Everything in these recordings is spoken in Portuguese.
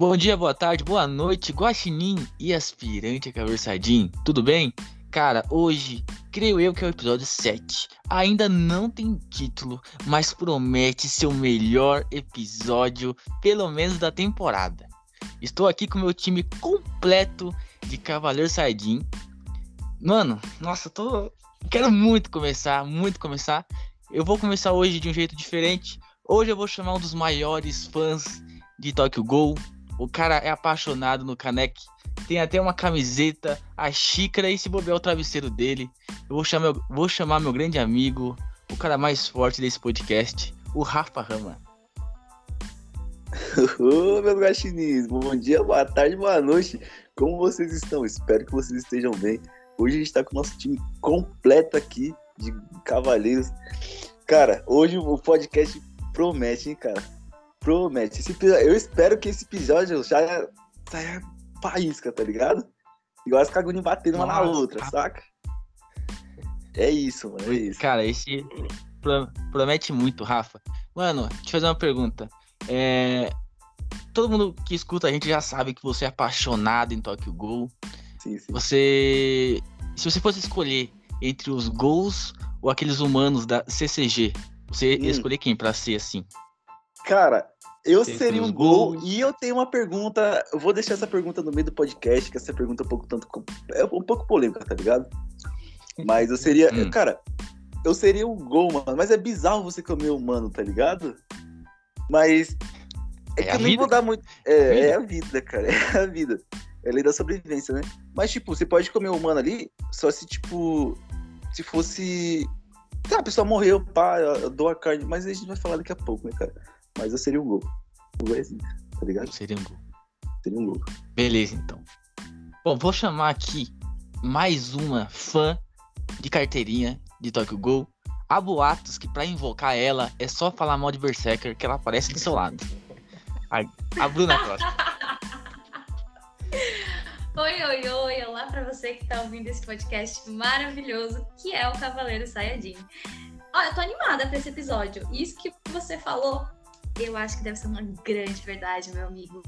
Bom dia, boa tarde, boa noite, guaxinim e aspirante a cabeçadinho, tudo bem? Cara, hoje, creio eu que é o episódio 7. Ainda não tem título, mas promete ser o melhor episódio, pelo menos da temporada. Estou aqui com meu time completo de Cavaleiro Sardim. Mano, nossa, tô. Quero muito começar, muito começar. Eu vou começar hoje de um jeito diferente. Hoje eu vou chamar um dos maiores fãs de Tokyo Gol, o cara é apaixonado no Kanek. Tem até uma camiseta, a xícara e se bobear o travesseiro dele. Eu vou chamar, meu, vou chamar meu grande amigo, o cara mais forte desse podcast, o Rafa Rama. Ô, meus gatinins, bom dia, boa tarde, boa noite. Como vocês estão? Espero que vocês estejam bem. Hoje a gente tá com o nosso time completo aqui de cavaleiros. Cara, hoje o podcast promete, hein, cara? Promete. Esse, eu espero que esse episódio já saia faísca, tá ligado? Igual as caguninhas batendo uma na outra, saca? É isso, mano. É isso. Cara, esse promete muito, Rafa. Mano, deixa eu fazer uma pergunta. É... Todo mundo que escuta a gente já sabe que você é apaixonado em Tokyo Gol. Sim, sim. Você. Se você fosse escolher entre os gols ou aqueles humanos da CCG, você hum. escolher quem pra ser assim? Cara, eu seria um gol gols. e eu tenho uma pergunta. Eu vou deixar essa pergunta no meio do podcast, que essa pergunta é um pouco tanto é um pouco polêmica, tá ligado? Mas eu seria, hum. cara, eu seria um gol, mano. Mas é bizarro você comer humano, tá ligado? Mas é, é que eu nem vou dar muito. É, é, a vida, cara. É a vida. É a lei da sobrevivência, né? Mas, tipo, você pode comer humano ali, só se, tipo, se fosse. Tá, a pessoa morreu, pá, eu dou a carne, mas a gente vai falar daqui a pouco, né, cara? Mas eu seria um gol. O gol é assim, tá ligado? Seria um gol. Seria um gol. Beleza, então. Bom, vou chamar aqui mais uma fã de carteirinha de Tokyo Gol. Há boatos que para invocar ela é só falar mal de Berserker que ela aparece do seu lado. A, a Bruna Costa. Oi, oi, oi! Olá para você que está ouvindo esse podcast maravilhoso que é o Cavaleiro Sayajin. Ó, eu tô animada para esse episódio. Isso que você falou eu acho que deve ser uma grande verdade, meu amigo.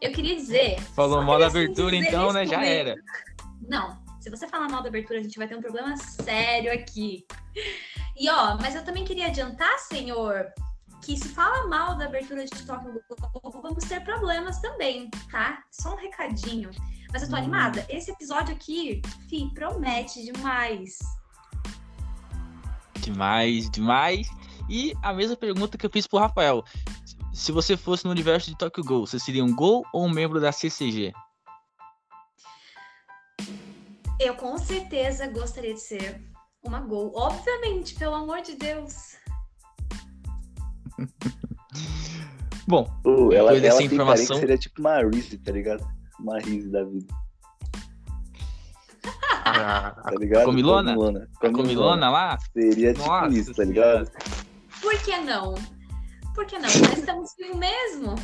Eu queria dizer. Falou mal da abertura, então, né? Já era. Não, se você falar mal da abertura, a gente vai ter um problema sério aqui. E ó, mas eu também queria adiantar, senhor, que se fala mal da abertura de Tóquio vamos ter problemas também, tá? Só um recadinho. Mas eu tô hum. animada. Esse episódio aqui, fi, promete demais. Demais, demais. E a mesma pergunta que eu fiz pro Rafael. Se você fosse no universo de Tokyo Gol, você seria um Gol ou um membro da CCG? Eu com certeza gostaria de ser uma Gol. Obviamente, pelo amor de Deus. Bom, uh, ela, depois dessa informação... seria tipo uma Reese, tá ligado? Uma Reese da vida. Ah, tá ligado? Comilona? Comilona. A comilona lá? Seria tipo Nossa, isso, tá ligado? Por que não? Por que não? Nós estamos vivos mesmo.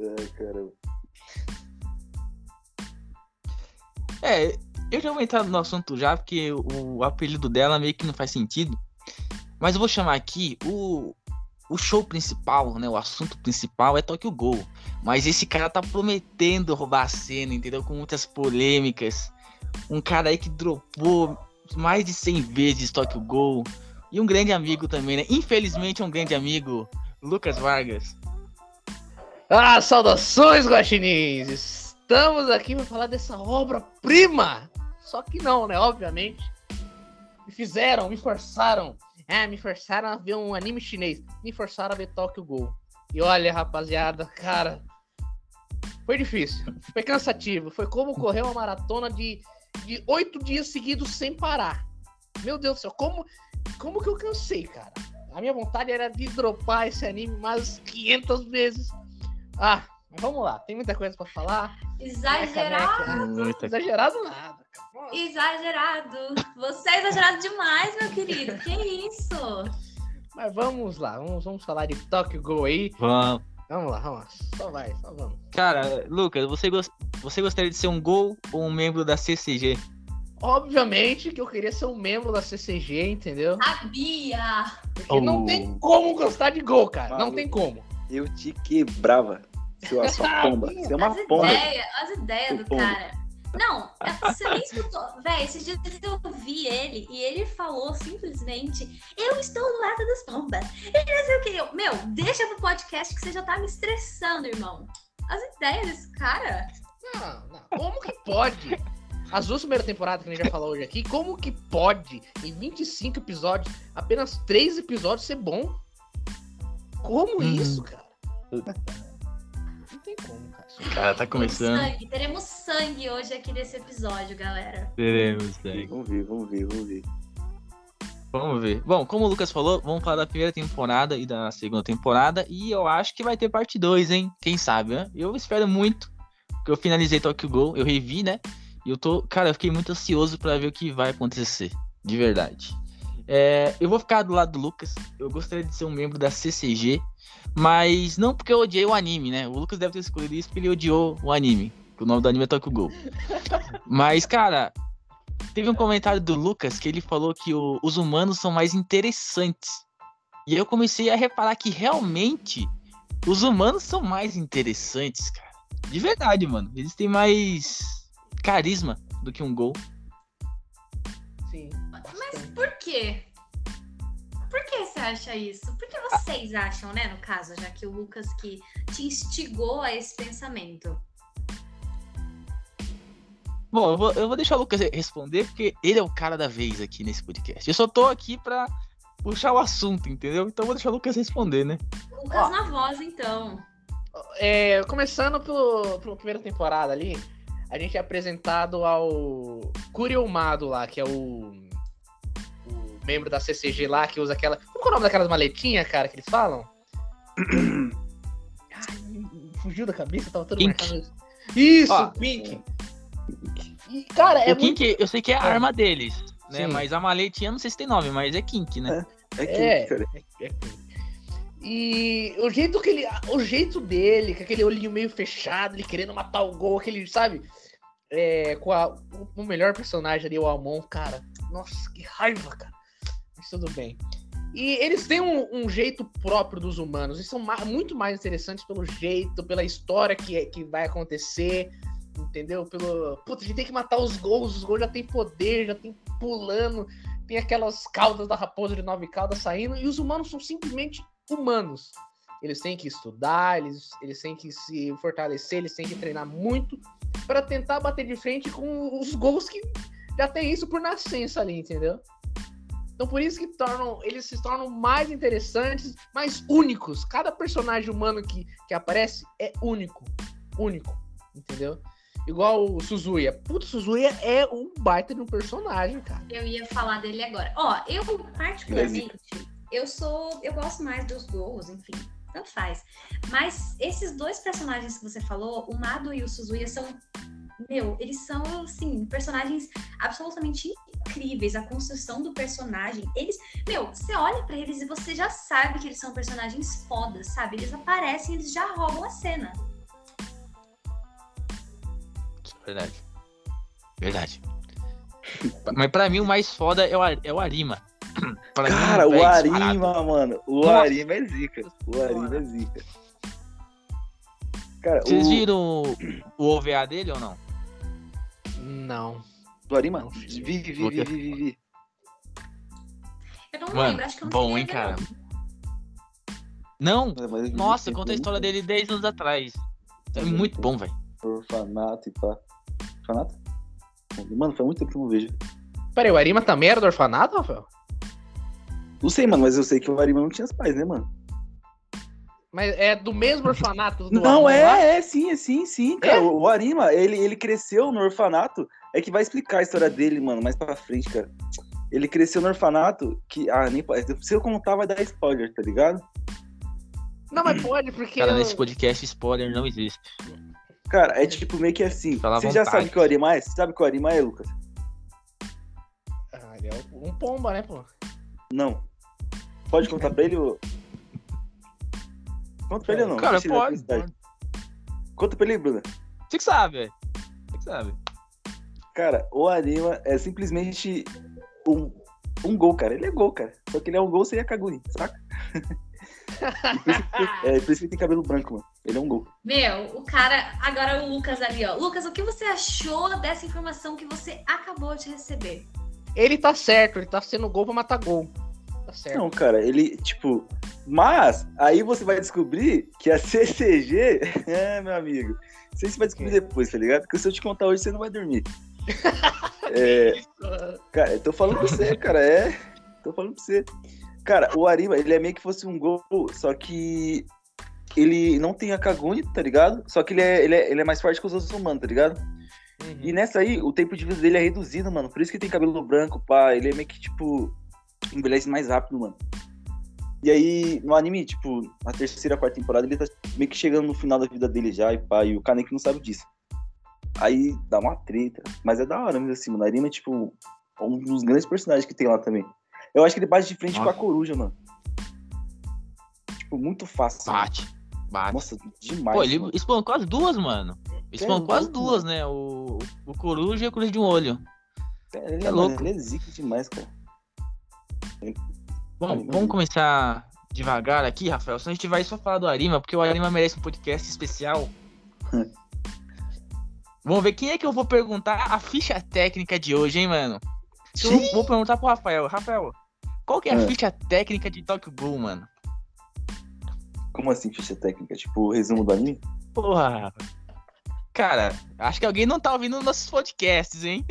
É, caramba. É, eu já vou entrar no assunto já, porque o apelido dela meio que não faz sentido. Mas eu vou chamar aqui o, o show principal, né? O assunto principal é Tokyo Gol. Mas esse cara tá prometendo roubar a cena, entendeu? Com muitas polêmicas. Um cara aí que dropou mais de 100 vezes Tokyo Gol. E um grande amigo também, né? Infelizmente, um grande amigo, Lucas Vargas. Ah, saudações, guaxinins! Estamos aqui para falar dessa obra-prima! Só que não, né? Obviamente. Me fizeram, me forçaram. É, me forçaram a ver um anime chinês. Me forçaram a ver Tokyo Gol. E olha, rapaziada, cara. Foi difícil. Foi cansativo. Foi como correr uma maratona de oito dias seguidos sem parar. Meu Deus do céu, como como que eu cansei, cara? A minha vontade era de dropar esse anime mais 500 vezes. Ah, vamos lá, tem muita coisa para falar. Exagerado. Exagerado nada. Exagerado. Você é exagerado demais, meu querido. Que isso? Mas vamos lá, vamos, vamos falar de Tokyo Go aí. Vamos. Vamos lá, vamos lá. Só vai, só vamos. Cara, Lucas, você, gost... você gostaria de ser um Gol ou um membro da CCG? Obviamente que eu queria ser um membro da CCG, entendeu? Sabia! Porque oh. não tem como gostar de gol, cara. Não tem como. Eu te quebrava. Seu, a sua pomba. Você é uma as pomba. ideias, as ideias do pomba. cara. Não, você nem escutou. Véi, esses dias eu vi ele e ele falou simplesmente: Eu estou do lado das pombas. E não sei o que. Eu, meu, deixa pro podcast que você já tá me estressando, irmão. As ideias desse cara. Não, não. Como que pode? As duas primeiras temporadas que a gente já falou hoje aqui, como que pode, em 25 episódios, apenas 3 episódios ser bom? Como Hum. isso, cara? Não tem como, cara. Cara, tá Teremos começando. sangue, teremos sangue hoje aqui nesse episódio, galera. Teremos, segue. Vamos ver, vamos ver, vamos ver. Vamos ver. Bom, como o Lucas falou, vamos falar da primeira temporada e da segunda temporada. E eu acho que vai ter parte 2, hein? Quem sabe, né? Eu espero muito. Porque eu finalizei Tokyo Gol, eu revi, né? Eu tô. Cara, eu fiquei muito ansioso pra ver o que vai acontecer. De verdade. É, eu vou ficar do lado do Lucas. Eu gostaria de ser um membro da CCG. Mas não porque eu odiei o anime, né? O Lucas deve ter escolhido isso porque ele odiou o anime. O nome do anime é Tokyo Gol. Mas, cara, teve um comentário do Lucas que ele falou que o- os humanos são mais interessantes. E eu comecei a reparar que realmente os humanos são mais interessantes, cara. De verdade, mano. Eles têm mais carisma do que um gol. Sim. Mas por quê? Por que você acha isso? Por que vocês acham, né, no caso, já que o Lucas que te instigou a esse pensamento? Bom, eu vou, eu vou deixar o Lucas responder porque ele é o cara da vez aqui nesse podcast. Eu só tô aqui pra puxar o assunto, entendeu? Então eu vou deixar o Lucas responder, né? Lucas Ó. na voz, então. É, começando pelo, pela primeira temporada ali, a gente é apresentado ao Curiomado lá, que é o, o membro da CCG lá, que usa aquela. Como é o nome daquelas maletinhas, cara, que eles falam? Ai, fugiu da cabeça, tava todo Pink. marcado isso. Isso, Ó. Pink. E, cara, é o muito. Kink, eu sei que é a É. arma deles, né? Sim. Mas a maletinha, não sei se tem nome, mas é Kink, né? É É. cara. É Pink. E o jeito que ele. O jeito dele, com aquele olhinho meio fechado, ele querendo matar o gol, aquele, sabe? É, com a- o, melhor personagem ali, o Almon, cara. Nossa, que raiva, cara. Mas tudo bem. E eles têm um, um jeito próprio dos humanos. Eles são ma- muito mais interessantes pelo jeito, pela história que, é- que vai acontecer. Entendeu? Pelo. Putz, a gente tem que matar os gols. Os gols já tem poder, já tem pulando. Tem aquelas caudas da raposa de nove caudas saindo. E os humanos são simplesmente humanos. Eles têm que estudar, eles, eles têm que se fortalecer, eles têm que treinar muito para tentar bater de frente com os gols que já tem isso por nascença ali, entendeu? Então por isso que tornam, eles se tornam mais interessantes, mais únicos. Cada personagem humano que, que aparece é único. Único, entendeu? Igual o Suzuya. Puta, o Suzuya é um baita de um personagem, cara. Eu ia falar dele agora. Ó, eu particularmente, eu sou, eu gosto mais dos gols, enfim, tanto faz. Mas esses dois personagens que você falou, o Mado e o Suzuya são, meu, eles são assim, personagens absolutamente incríveis. A construção do personagem, eles, meu, você olha pra eles e você já sabe que eles são personagens fodas, sabe? Eles aparecem, eles já roubam a cena. Verdade. Verdade. Mas pra mim o mais foda é o, é o Arima. Pra mim, Cara, o véi, Arima, disparado. mano. O Nossa. Arima é zica. O Arima é zica. Cara, Vocês o viram o, o OVA dele ou não? Não. do Arima? Não, Vi, vi, vi, vi, vi, vi. Eu não Mano, lembro, acho que eu não bom, hein, cara? não. Não? Nossa, conta a história dele 10 anos atrás. É muito bom, velho. Orfanato e pá. Orfanato? Mano, faz muito tempo que eu não vejo. Peraí, o Arima também era do orfanato, Rafael? Não sei, mano, mas eu sei que o Arima não tinha os pais, né, mano? Mas é do mesmo orfanato do Não, Amon lá? é, é, sim, é sim, sim, cara. É? O, o Arima, ele, ele cresceu no orfanato. É que vai explicar a história dele, mano, mais pra frente, cara. Ele cresceu no orfanato que. Ah, nem pode. Se eu contar, vai dar spoiler, tá ligado? Não, mas pode, porque. Cara, eu- nesse podcast spoiler não existe. Cara, é tipo meio que assim. Fala à Você já sabe que o Arima é? Você sabe que o Arima é, Lucas? Ah, ele é um pomba, né, pô? Não. Pode contar pra ele? Ou... Conta pra ele ou não? Cara, na pode. pode. Conta pra ele, Bruna. Você que sabe, velho. Você que sabe. Cara, o Arima é simplesmente um, um gol, cara. Ele é gol, cara. Só que ele é um gol sem a Kaguri, saca? é, por isso que ele tem cabelo branco, mano. Ele é um gol. Meu, o cara. Agora o Lucas ali, ó. Lucas, o que você achou dessa informação que você acabou de receber? Ele tá certo, ele tá sendo gol pra matar gol. Tá certo. Não, cara, ele, tipo. Mas, aí você vai descobrir que a CCG. é, meu amigo. Você vai descobrir depois, tá ligado? Porque se eu te contar hoje, você não vai dormir. é, cara, eu tô falando pra você, cara. É. Tô falando pra você. Cara, o Arima, ele é meio que fosse um gol, só que ele não tem a Kaguni, tá ligado? Só que ele é, ele é, ele é mais forte que os outros humanos, tá ligado? Uhum. E nessa aí, o tempo de vida dele é reduzido, mano. Por isso que ele tem cabelo branco, pá. Ele é meio que, tipo, envelhece mais rápido, mano. E aí, no anime, tipo, na terceira, quarta temporada, ele tá meio que chegando no final da vida dele já, e pá, e o Kaneki não sabe disso. Aí dá uma treta. Mas é da hora mesmo assim, mano. O Arima é, tipo, um dos grandes personagens que tem lá também. Eu acho que ele bate de frente Nossa. com a coruja, mano. Tipo, muito fácil. Bate. Mano. Bate. Nossa, demais. Pô, ele espancou as duas, mano. Espancou é as duas, mano. né? O, o coruja e a coruja de um olho. É, ele é, é louco. Ele é zica demais, cara. Bom, vamos começar devagar aqui, Rafael. Senão a gente vai só falar do Arima, porque o Arima merece um podcast especial. vamos ver quem é que eu vou perguntar a ficha técnica de hoje, hein, mano? Eu vou perguntar pro Rafael. Rafael, qual que é a é. ficha técnica de Tokyo Ghoul, mano? Como assim ficha técnica? Tipo, o resumo do anime? Porra. Cara, acho que alguém não tá ouvindo nossos podcasts, hein?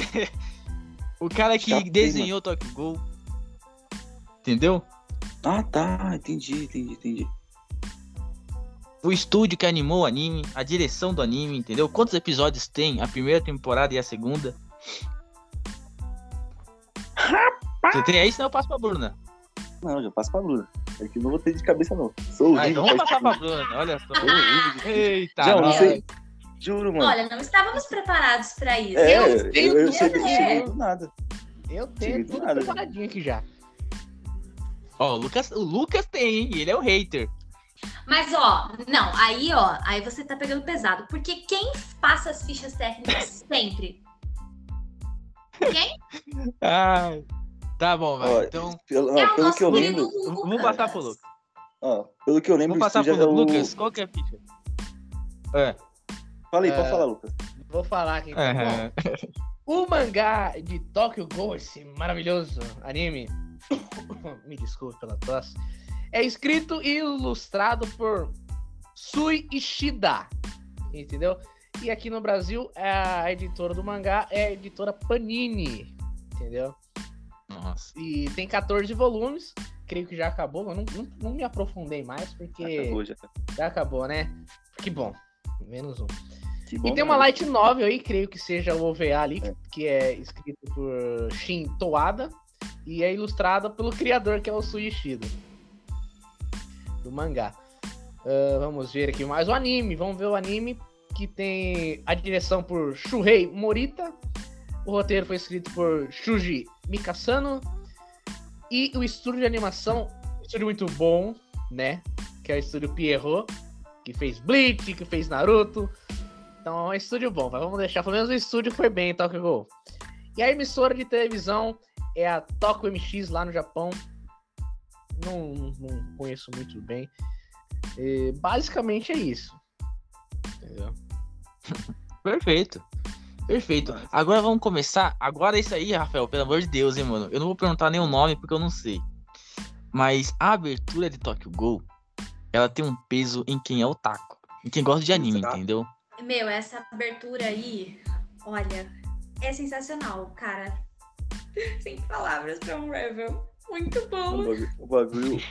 o cara que desenhou mano. Tokyo Ghoul. Entendeu? Ah, tá. Entendi, entendi, entendi. O estúdio que animou o anime, a direção do anime, entendeu? Quantos episódios tem a primeira temporada e a segunda? Você tem aí, senão eu passo pra Bruna. Não, já passo pra Bruna. É que não vou ter de cabeça, não. Sou horrível. Ah, então vamos passar pra Bruna, olha só. Eita, já, não sei. Juro, mano. Olha, não estávamos preparados pra isso. É, eu, tenho eu, eu cheguei, cheguei do nada. Eu tenho tudo nada, preparadinho aqui já. Ó, o Lucas, o Lucas tem, hein? Ele é o hater. Mas, ó, não, aí, ó, aí você tá pegando pesado. Porque quem passa as fichas técnicas sempre? Quem? Ai. Tá bom, velho. Então. Pelo, é pelo que eu lembro. Vamos passar pro Lucas. Ó, pelo que eu lembro. Vamos passar pro é o... Lucas. Qual que é a ficha? É. Falei, é... pode falar, Lucas. Vou falar aqui. Bom, o mangá de Tokyo Ghoul, esse maravilhoso anime. Me desculpe pela tosse. É escrito e ilustrado por Sui Ishida. Entendeu? E aqui no Brasil, a editora do mangá é a editora Panini. Entendeu? Nossa. E tem 14 volumes. Creio que já acabou, mas não, não, não me aprofundei mais, porque. Acabou, já. já acabou, né? Que bom. Menos um. Bom, e tem uma light novel aí, creio que seja o OVA ali, é. que é escrito por Shin Toada e é ilustrada pelo criador, que é o Suishida. Do mangá. Uh, vamos ver aqui mais o anime. Vamos ver o anime que tem a direção por Shuhei Morita. O roteiro foi escrito por Shuji Mikasano. E o estúdio de animação, estúdio muito bom, né? Que é o estúdio Pierrot, que fez Bleach, que fez Naruto. Então é um estúdio bom, vamos deixar. Pelo menos o estúdio foi bem, Tokyo Ghoul. E a emissora de televisão é a Tokyo MX lá no Japão. Não, não conheço muito bem. E, basicamente é isso. Entendeu? Perfeito. Perfeito. Agora vamos começar. Agora é isso aí, Rafael, pelo amor de Deus, hein, mano. Eu não vou perguntar nenhum nome porque eu não sei. Mas a abertura de Tokyo Ghoul, ela tem um peso em quem é o taco. Em quem gosta de anime, Exato. entendeu? Meu, essa abertura aí, olha, é sensacional, cara. Sem palavras pra um Revel. Muito bom. O bagulho, o bagulho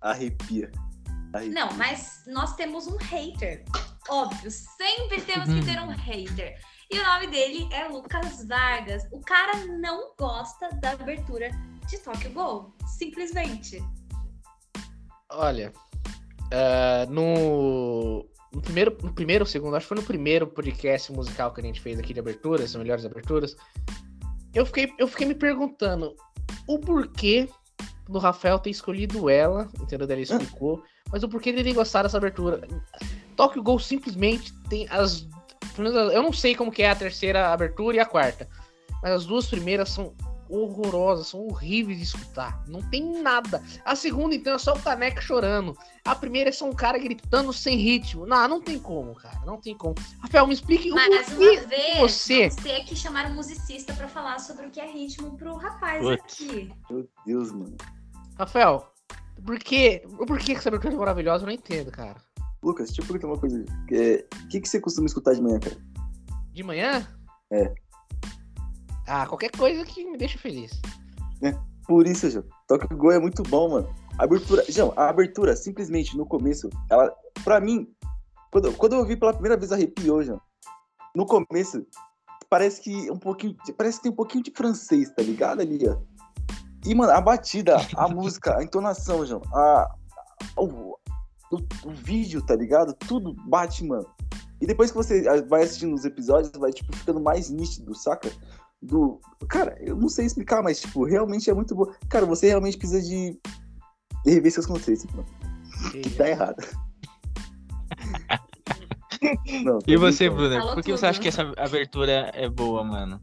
arrepia. arrepia. Não, mas nós temos um hater. Óbvio, sempre temos que ter um hater. E o nome dele é Lucas Vargas. O cara não gosta da abertura de Tokyo Ghoul. Simplesmente. Olha, uh, no, no, primeiro, no primeiro, segundo, acho que foi no primeiro podcast musical que a gente fez aqui de aberturas, as melhores aberturas, eu fiquei, eu fiquei me perguntando o porquê do Rafael ter escolhido ela, entendeu? Ele explicou, mas o porquê dele gostar dessa abertura. Tokyo Ghoul simplesmente tem as eu não sei como que é a terceira abertura e a quarta. Mas as duas primeiras são horrorosas, são horríveis de escutar. Não tem nada. A segunda, então, é só o Caneca chorando. A primeira é só um cara gritando sem ritmo. Não, não tem como, cara. Não tem como. Rafael, me explique o Mais porquê uma vez, você. você que chamaram um musicista pra falar sobre o que é ritmo pro rapaz Putz. aqui. Meu Deus, mano. Rafael, por quê? Por que essa abertura é maravilhosa? Eu não entendo, cara. Lucas, deixa eu perguntar uma coisa. É, O que, que você costuma escutar de manhã, cara? De manhã? É. Ah, qualquer coisa que me deixe feliz. Por isso, João. Toque Go é muito bom, mano. A abertura, João, a abertura, simplesmente, no começo, ela, pra mim, quando, quando eu ouvi pela primeira vez arrepiou, João. No começo, parece que um pouquinho, parece que tem um pouquinho de francês, tá ligado ali, ó. E, mano, a batida, a música, a entonação, João, a, o, o, o vídeo, tá ligado? Tudo bate, mano. E depois que você vai assistindo os episódios, vai, tipo, ficando mais nítido, saca? Do. Cara, eu não sei explicar, mas, tipo, realmente é muito bom. Cara, você realmente precisa de rever seus conceitos, mano. Que tá errado. Não, E você? Falou Por que tudo. você acha que essa abertura é boa, mano?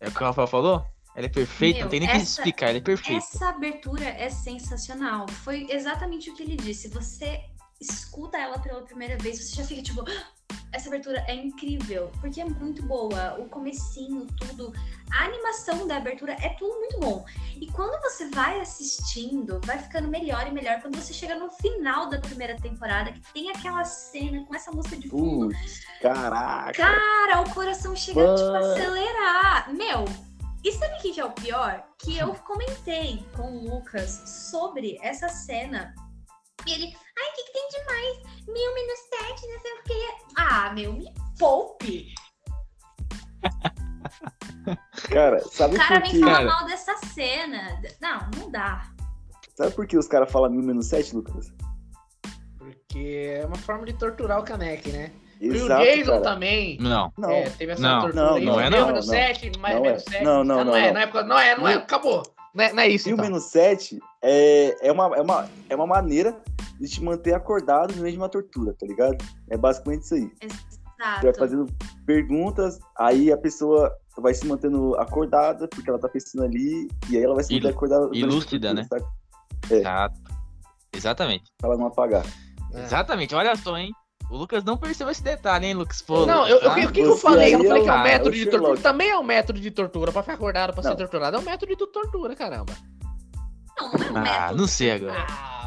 É o que o Rafael falou? Ela é perfeita, Meu, não tem nem o que essa- explicar, ela é perfeita. Essa abertura é sensacional. Foi exatamente o que ele disse. Você escuta ela pela primeira vez, você já fica tipo, "Ah, essa abertura é incrível, porque é muito boa. O comecinho, tudo, a animação da abertura é tudo muito bom. E quando você vai assistindo, vai ficando melhor e melhor quando você chega no final da primeira temporada, que tem aquela cena com essa música de fundo. Caraca. Cara, o coração chega tipo, a Mano. acelerar. Meu, e sabe o que é o pior? Que eu comentei com o Lucas sobre essa cena. E ele, ai, o que, que tem de mais? Mil menos sete, não sei o quê. Ah, meu, me poupe. Cara, sabe O cara por vem quê? falar Cara. mal dessa cena. Não, não dá. Sabe por que os caras falam mil menos sete, Lucas? Porque é uma forma de torturar o Caneque, né? Exato, e o Jason cara. também. Não. Não, É, teve essa Não, tortura não, aí. não é Mil não, menos não. sete, mais Não menos é. sete. Não, não, Ah, não, é, não. não é, não é, não é, acabou. Não é, não é isso, mil então. menos sete é, é, uma, é, uma, é uma maneira de te manter acordado no meio de uma tortura, tá ligado? É basicamente isso aí. Você vai Exato. fazendo perguntas, aí a pessoa vai se mantendo acordada, porque ela tá pensando ali, e aí ela vai se manter acordada. e lúcida, né? saca? Exato. Exatamente. Pra ela não apagar. É. Exatamente. Olha só, hein? O Lucas não percebeu esse detalhe, hein, Lucas? Pô, Não, eu, eu- tá? o que, que eu falei? Eu falei é que é um método é de Sherlock. tortura. Também é um método de tortura. Pra ficar acordado, pra ser Não. torturado, é um método de tortura, caramba. Não, não é um Ah, método. não sei agora. Ah,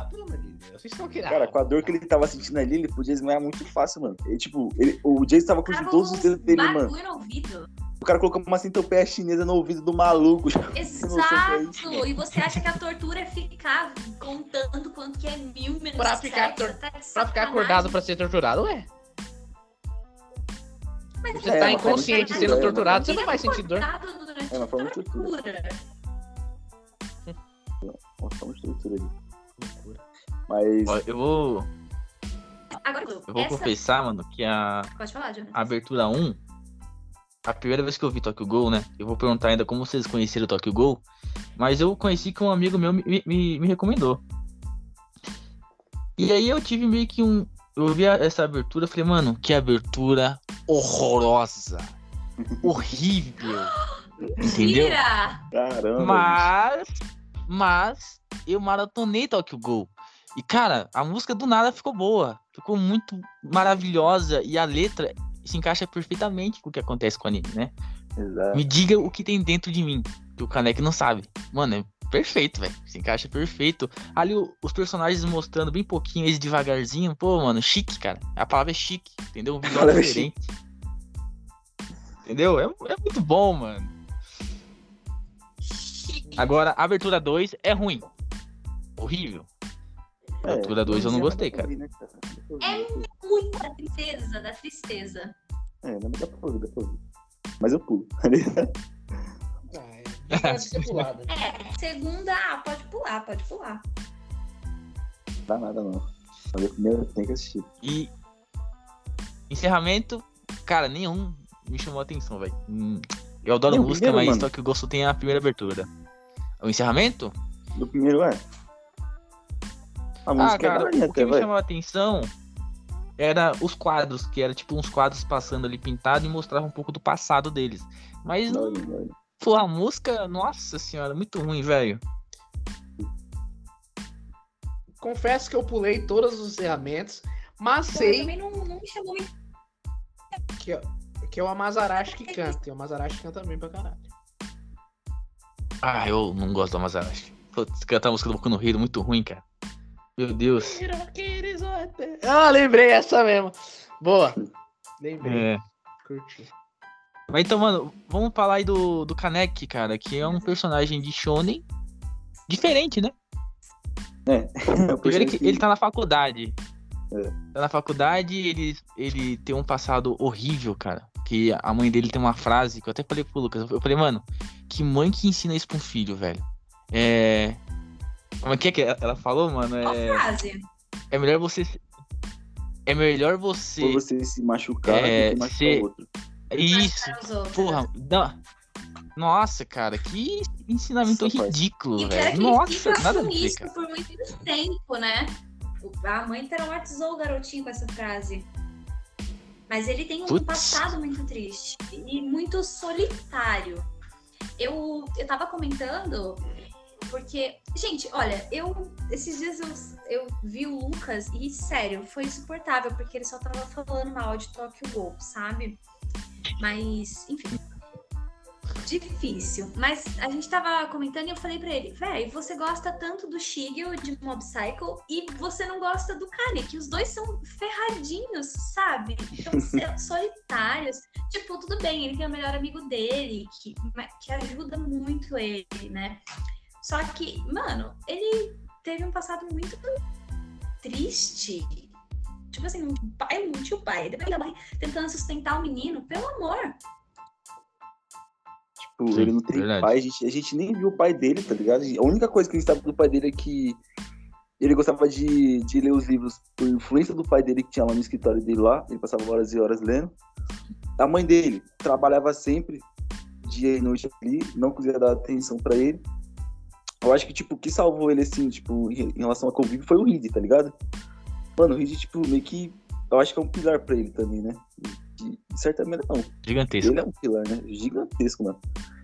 Vocês estão aqui. Cara, com a dor que ele tava sentindo ali, ele podia desmaiar muito fácil, mano. Ele, tipo, ele, o Jason tava curtindo todos os dedos dele, mano. no ouvido. O cara colocou uma centopeia chinesa no ouvido do maluco. Exato! E você acha que a tortura é ficar contando quanto que é mil menos Pra ficar sete? tor- Você tá Pra ficar acordado pra ser torturado, ué. Mas Você É, tá uma inconsciente sendo tortura, torturado, você Ele não vai sentir dor. É uma forma de tortura. tortura. Uma forma de tortura ali. Mas. Ó, Eu vou, Agora, eu vou essa... confessar, mano, que a, Pode falar, Jonathan. a abertura 1, a primeira vez que eu vi Tokyo Ghoul, né? Eu vou perguntar ainda como vocês conheceram o Tokyo Ghoul, mas eu conheci que um amigo meu me, me, me recomendou. E aí eu tive meio que um. Eu vi essa abertura, falei, mano, que abertura horrorosa. horrível. Entendeu? Caramba. Mas, mas eu maratonei Tokyo Ghoul. E cara, a música do nada ficou boa. Ficou muito maravilhosa e a letra se encaixa perfeitamente com o que acontece com o anime, né? Exato. Me diga o que tem dentro de mim, que o Kaneki não sabe. Mano, é perfeito, velho. Se encaixa perfeito. Ali o- os personagens mostrando bem pouquinho, eles devagarzinho. Pô, mano, chique, cara. A palavra é chique, entendeu? Um visual palavra é diferente. Entendeu? É, é muito bom, mano. Agora, a abertura 2 é ruim. Horrível. A abertura 2 eu não gostei, cara. ouvir, né, cara? É. Muita tristeza, da tristeza. É, não, mas dá pra ouvir, dá pra ouvir. Mas eu pulo. Ah, é. Ser pulado. É, segunda, ah, pode pular, pode pular. dá nada, não. Eu primeiro tem que assistir. E encerramento, cara, nenhum me chamou a atenção, velho. Hum, Eu adoro o música, primeiro, mas mano. só que eu gosto tem a primeira abertura. O encerramento? Do primeiro, é. A Ah, música é cara, daorinha o que me vai. chamou a atenção era os quadros, que era tipo uns quadros passando ali pintado e mostrava um pouco do passado deles. Mas não, daorinha. Pô, a música, nossa senhora, muito ruim, velho. Confesso que eu pulei todos os encerramentos, mas Então, sei também não, não me chamou muito. que, é- que é o Amazarashi que canta. E o Amazarashi canta bem pra caralho. Ah, eu não gosto do Amazarashi. Putz, cantar a música do Boku no Hero, muito ruim, cara. Meu Deus. Ah, lembrei essa mesmo. Boa. Lembrei. É. Curti. Mas então, mano, vamos falar aí do, do Kaneki, cara, que é um personagem de Shonen diferente, né? É. Primeiro que ele tá na faculdade. É. Tá na faculdade, ele, ele tem um passado horrível, cara. Que a mãe dele tem uma frase que eu até falei pro Lucas. Eu falei, mano, que mãe que ensina isso pra um filho, velho? É. Como é que é que ela falou, mano? Qual É, frase? é melhor você. É melhor você. Por você se machucar É, do que machucar se- o outro. Isso. Porra, não. Nossa, cara, que ensinamento parte. ridículo, é velho. Nossa, fica nada a ver, isso cara. por muito tempo, né? A mãe traumatizou o garotinho com essa frase. Mas ele tem um Putz. passado muito triste e muito solitário. Eu, eu tava comentando porque, gente, olha, eu esses dias eu, eu vi o Lucas e, sério, foi insuportável, porque ele só tava falando mal de Tokyo Ghoul, sabe? Mas, enfim. Difícil. Mas a gente tava comentando e eu falei pra ele, véi, você gosta tanto do Shigeo de Mob Psycho e você não gosta do Kanye, que os dois são ferradinhos, sabe? Então, se- solitários. Tipo, tudo bem, ele tem o melhor amigo dele, que, que ajuda muito ele, né? Só que, mano, ele teve um passado muito triste. Tipo assim, um pai, um tio pai, depois da mãe tentando sustentar o menino, pelo amor. Tipo, Sim, ele não tem verdade. pai, a gente, a gente nem viu o pai dele, tá ligado? A única coisa que a gente sabe do pai dele é que ele gostava de, de ler os livros por influência do pai dele que tinha lá no escritório dele lá. Ele passava horas e horas lendo. A mãe dele trabalhava sempre, dia e noite ali, não conseguia dar atenção pra ele. Eu acho que, tipo, o que salvou ele, assim, tipo, em relação a convívio foi o Reed, tá ligado? Mano, o Reed, tipo, meio que. Eu acho que é um pilar pra ele também, né? De, de certa maneira, não. Gigantesco. Ele é um pilar, né? Gigantesco, mano.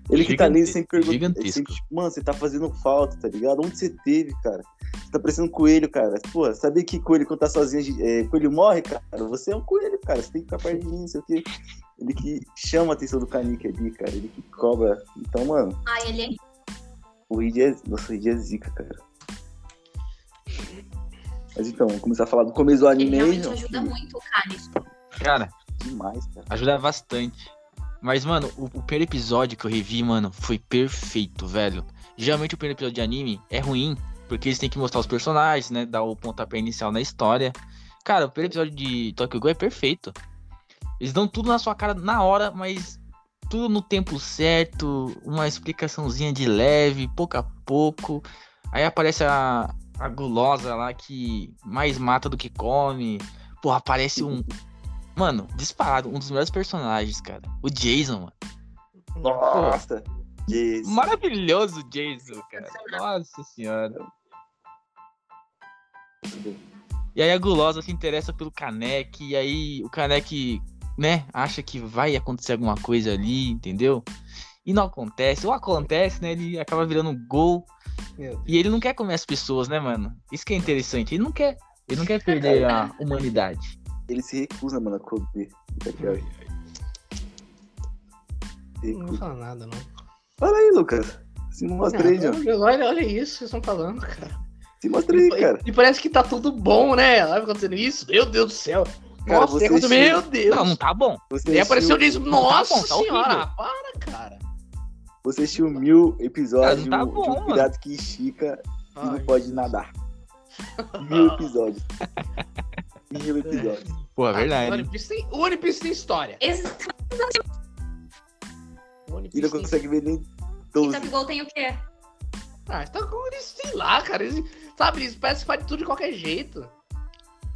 Ele que tá ali Gigantesco, sempre pergunta. ele gigantesco. sempre, tipo, mano, você tá fazendo falta, tá ligado? Onde você teve, cara? Você tá parecendo um coelho, cara. Pô, sabia que coelho, quando tá sozinho, é, coelho morre, cara? Você é um coelho, cara. Você tem que ficar perto de mim, não sei o quê. Ele que chama a atenção do Kanique ali, cara. Ele que cobra. Então, mano, Ai, ele é o Reed é. Nossa, o Reed é zica, cara. Mas então, vamos começar a falar do começo do Ele anime. realmente não, ajuda muito o Kanye. Cara, Demais, cara. ajuda bastante. Mas, mano, o, o primeiro episódio que eu revi, mano, foi perfeito, velho. Geralmente o primeiro episódio de anime é ruim, porque eles têm que mostrar os personagens, né? Dar o pontapé inicial na história. Cara, o primeiro episódio de Tokyo Ghoul é perfeito. Eles dão tudo na sua cara na hora, mas tudo no tempo certo, uma explicaçãozinha de leve, pouco a pouco. Aí aparece a, a gulosa lá que mais mata do que come. Porra, aparece um. Mano, disparado, um dos melhores personagens, cara. O Jason, mano. Nossa! Jesus. Maravilhoso o Jason, cara. Nossa senhora. E aí a gulosa se interessa pelo Kanek, e aí o Kanek, né, acha que vai acontecer alguma coisa ali, entendeu? E não acontece, ou acontece, né, ele acaba virando um gol, e ele não quer comer as pessoas, né, mano? Isso que é interessante, ele não quer, ele não quer perder a humanidade. Ele se recusa, mano, a comer. Não vou falar nada, não. Olha aí, Lucas. Se mostra aí, Ah, John. olha, olha isso que vocês estão falando, cara. Se mostra aí, E, cara. e parece que tá tudo bom, né? Acontecendo isso. Meu Deus do céu. Cara, Nossa, você é meu Deus. Não, não tá bom. Você E apareceu disso. Não tá Nossa bom, tá senhora. Para, cara. você assistiu mil episódios tá de bom, um mano. pirata que estica e não pode nadar. Mil episódios. mil episódios. Pô, é Ah, verdade. One Piece tem, One Piece tem história. One E não consegue ver nem 12. Gol tem o quê? Ah, então eles, sei lá, cara. Eles, sabe, eles parecem que faz tudo de qualquer jeito.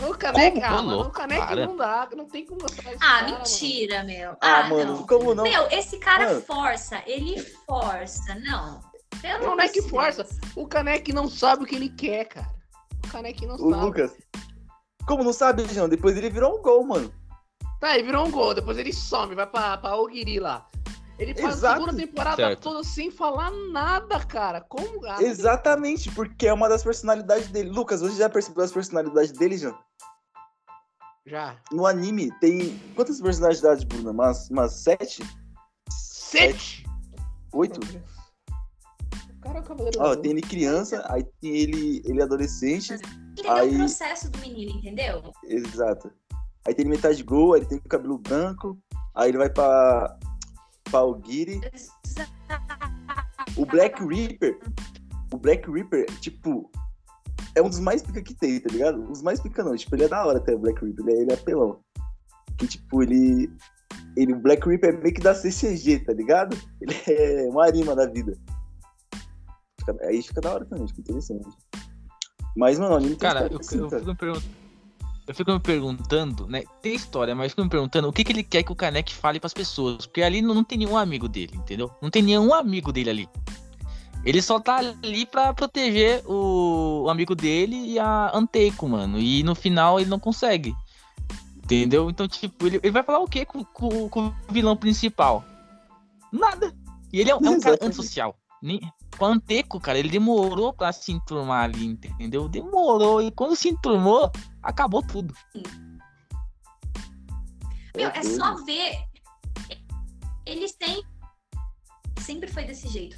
O Caneca, Como? ah, mano, não dá, não tem como esse Ah, cara, mano. mentira, meu. Ah, Ah, mano, não. como não? Meu, esse cara Mano. força, ele força, não. Pelo Não, não é que força. O Caneca não sabe o que ele quer, cara. O Caneca não O sabe. Lucas. Como não sabe, João? Depois ele virou um gol, mano. Tá, ele virou um gol, depois ele some, vai pra, pra Ogiri lá. Ele faz Exato. a segunda temporada Certo. toda sem falar nada, cara. Como? Ah, Exatamente, porque é uma das personalidades dele. Lucas, você já percebeu as personalidades dele, Jean? Já. No anime tem. Quantas personalidades, Bruno? Umas, umas sete? Sete? Oito? O cara é o cavaleiro Ó, tem ele criança, aí tem ele, ele adolescente. Entendeu Aí- o processo do menino, entendeu? Exato. Aí tem ele metade gol, aí ele tem o cabelo branco, aí ele vai pra. O Black Reaper. O Black Reaper, tipo, é um dos mais pica que tem, tá ligado? Um dos mais pica não. Tipo, ele é da hora até o Black Reaper. Ele é, ele é apelão. Que, tipo, ele. Ele, o Black Reaper é meio que da CCG, tá ligado? Ele é uma arima da vida. Fica- aí fica da hora também, fica interessante. Mas, mano, anime tem Cara, eu, assim, eu cara. fico me perguntando. Eu fico me perguntando, né? Tem história, mas eu fico me perguntando o que, que ele quer que o Kanek fale pras pessoas. Porque ali não, não tem nenhum amigo dele, entendeu? Não tem nenhum amigo dele ali. Ele só tá ali pra proteger o, o amigo dele e a Anteiko, mano. E no final ele não consegue. Entendeu? Então, tipo, ele, ele vai falar o quê com, com- com o vilão principal? Nada. E ele é, um- é um cara antissocial. Nem- O Anteco, cara, ele demorou pra se enturmar ali, entendeu? Demorou. E quando se enturmou, acabou tudo. Meu, é só ver. Eles têm. Sempre foi desse jeito.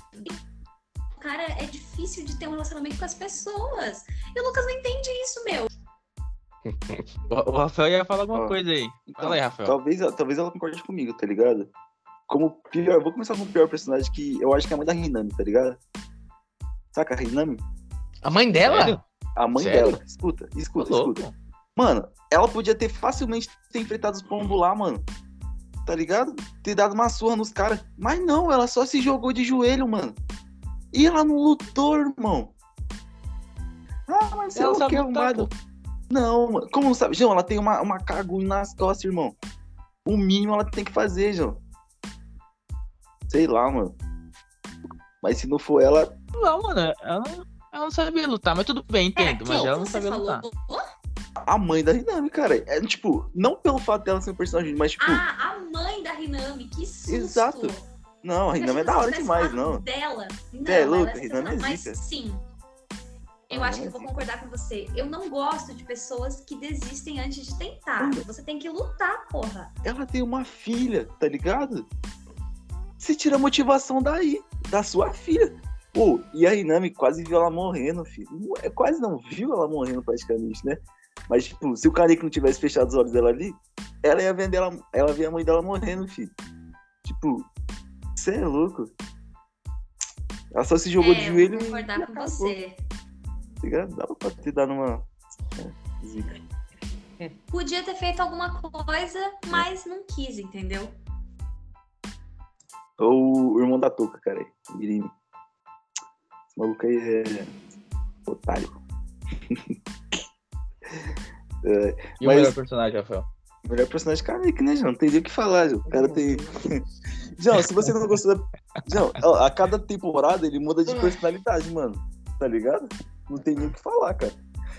O cara é difícil de ter um relacionamento com as pessoas. E o Lucas não entende isso, meu. O, Rafael ia falar alguma coisa aí. Então, Fala aí, Rafael. Talvez, talvez ela concorde comigo, tá ligado? Como pior, vou começar com o pior personagem que eu acho que é a mãe da Hinami, tá ligado? Saca a Hinami? A mãe dela? Sério? A mãe Sério? dela. Escuta, escuta, louco. escuta. Mano, ela podia ter facilmente ter enfrentado os pombos lá, mano. Tá ligado? Ter dado uma surra nos caras. Mas não, ela só se jogou de joelho, mano. E ela não lutou, irmão. Ah, mas é Ela o sabe que lutar, arrumado. pô. Não, mano. Como não sabe? João, ela tem uma, uma cagulha nas costas, irmão. O mínimo ela tem que fazer, João. Sei lá, mano. Mas se não for ela, Não, mano, ela, ela não sabia lutar, mas tudo bem, entendo. mas quem ela não sabia falou? lutar. a mãe da Hinami, cara. É tipo, não pelo fato dela ser um personagem, mas tipo, Ah, a mãe da Hinami, que susto. Exato. não, a Eu Hinami é da hora demais, não. Dela. Não, É, louca, é Hinami sensacional, é Mas zica. sim. Eu acho que é eu vou concordar com você. Eu não gosto de pessoas que desistem antes de tentar. Você tem que lutar, porra. Ela tem uma filha, tá ligado? Você tira a motivação daí, da sua filha. Pô, e a Hinami quase viu ela morrendo, filho. É- Quase não viu ela morrendo praticamente, né? Mas, tipo, se o Kaneki não tivesse fechado os olhos dela ali, ela ia vender ela, ela via a mãe dela morrendo, filho. Tipo, você é louco. Ela só se jogou é, de eu joelho vou e concordar com acabou, você. tá? Dava pra ter dado uma. é. Podia ter feito alguma coisa, mas não quis, entendeu? Ou o irmão da Toca, cara. Irine. Esse maluco aí é. Otário. É, E o Mas- melhor personagem, Rafael? o melhor personagem Kaneki, né, João? Não tem nem o que falar, João. O cara tem. João, se você não gostou da. João, ó, a cada temporada ele muda de personalidade, mano. Tá ligado? Não tem nem o que falar, cara.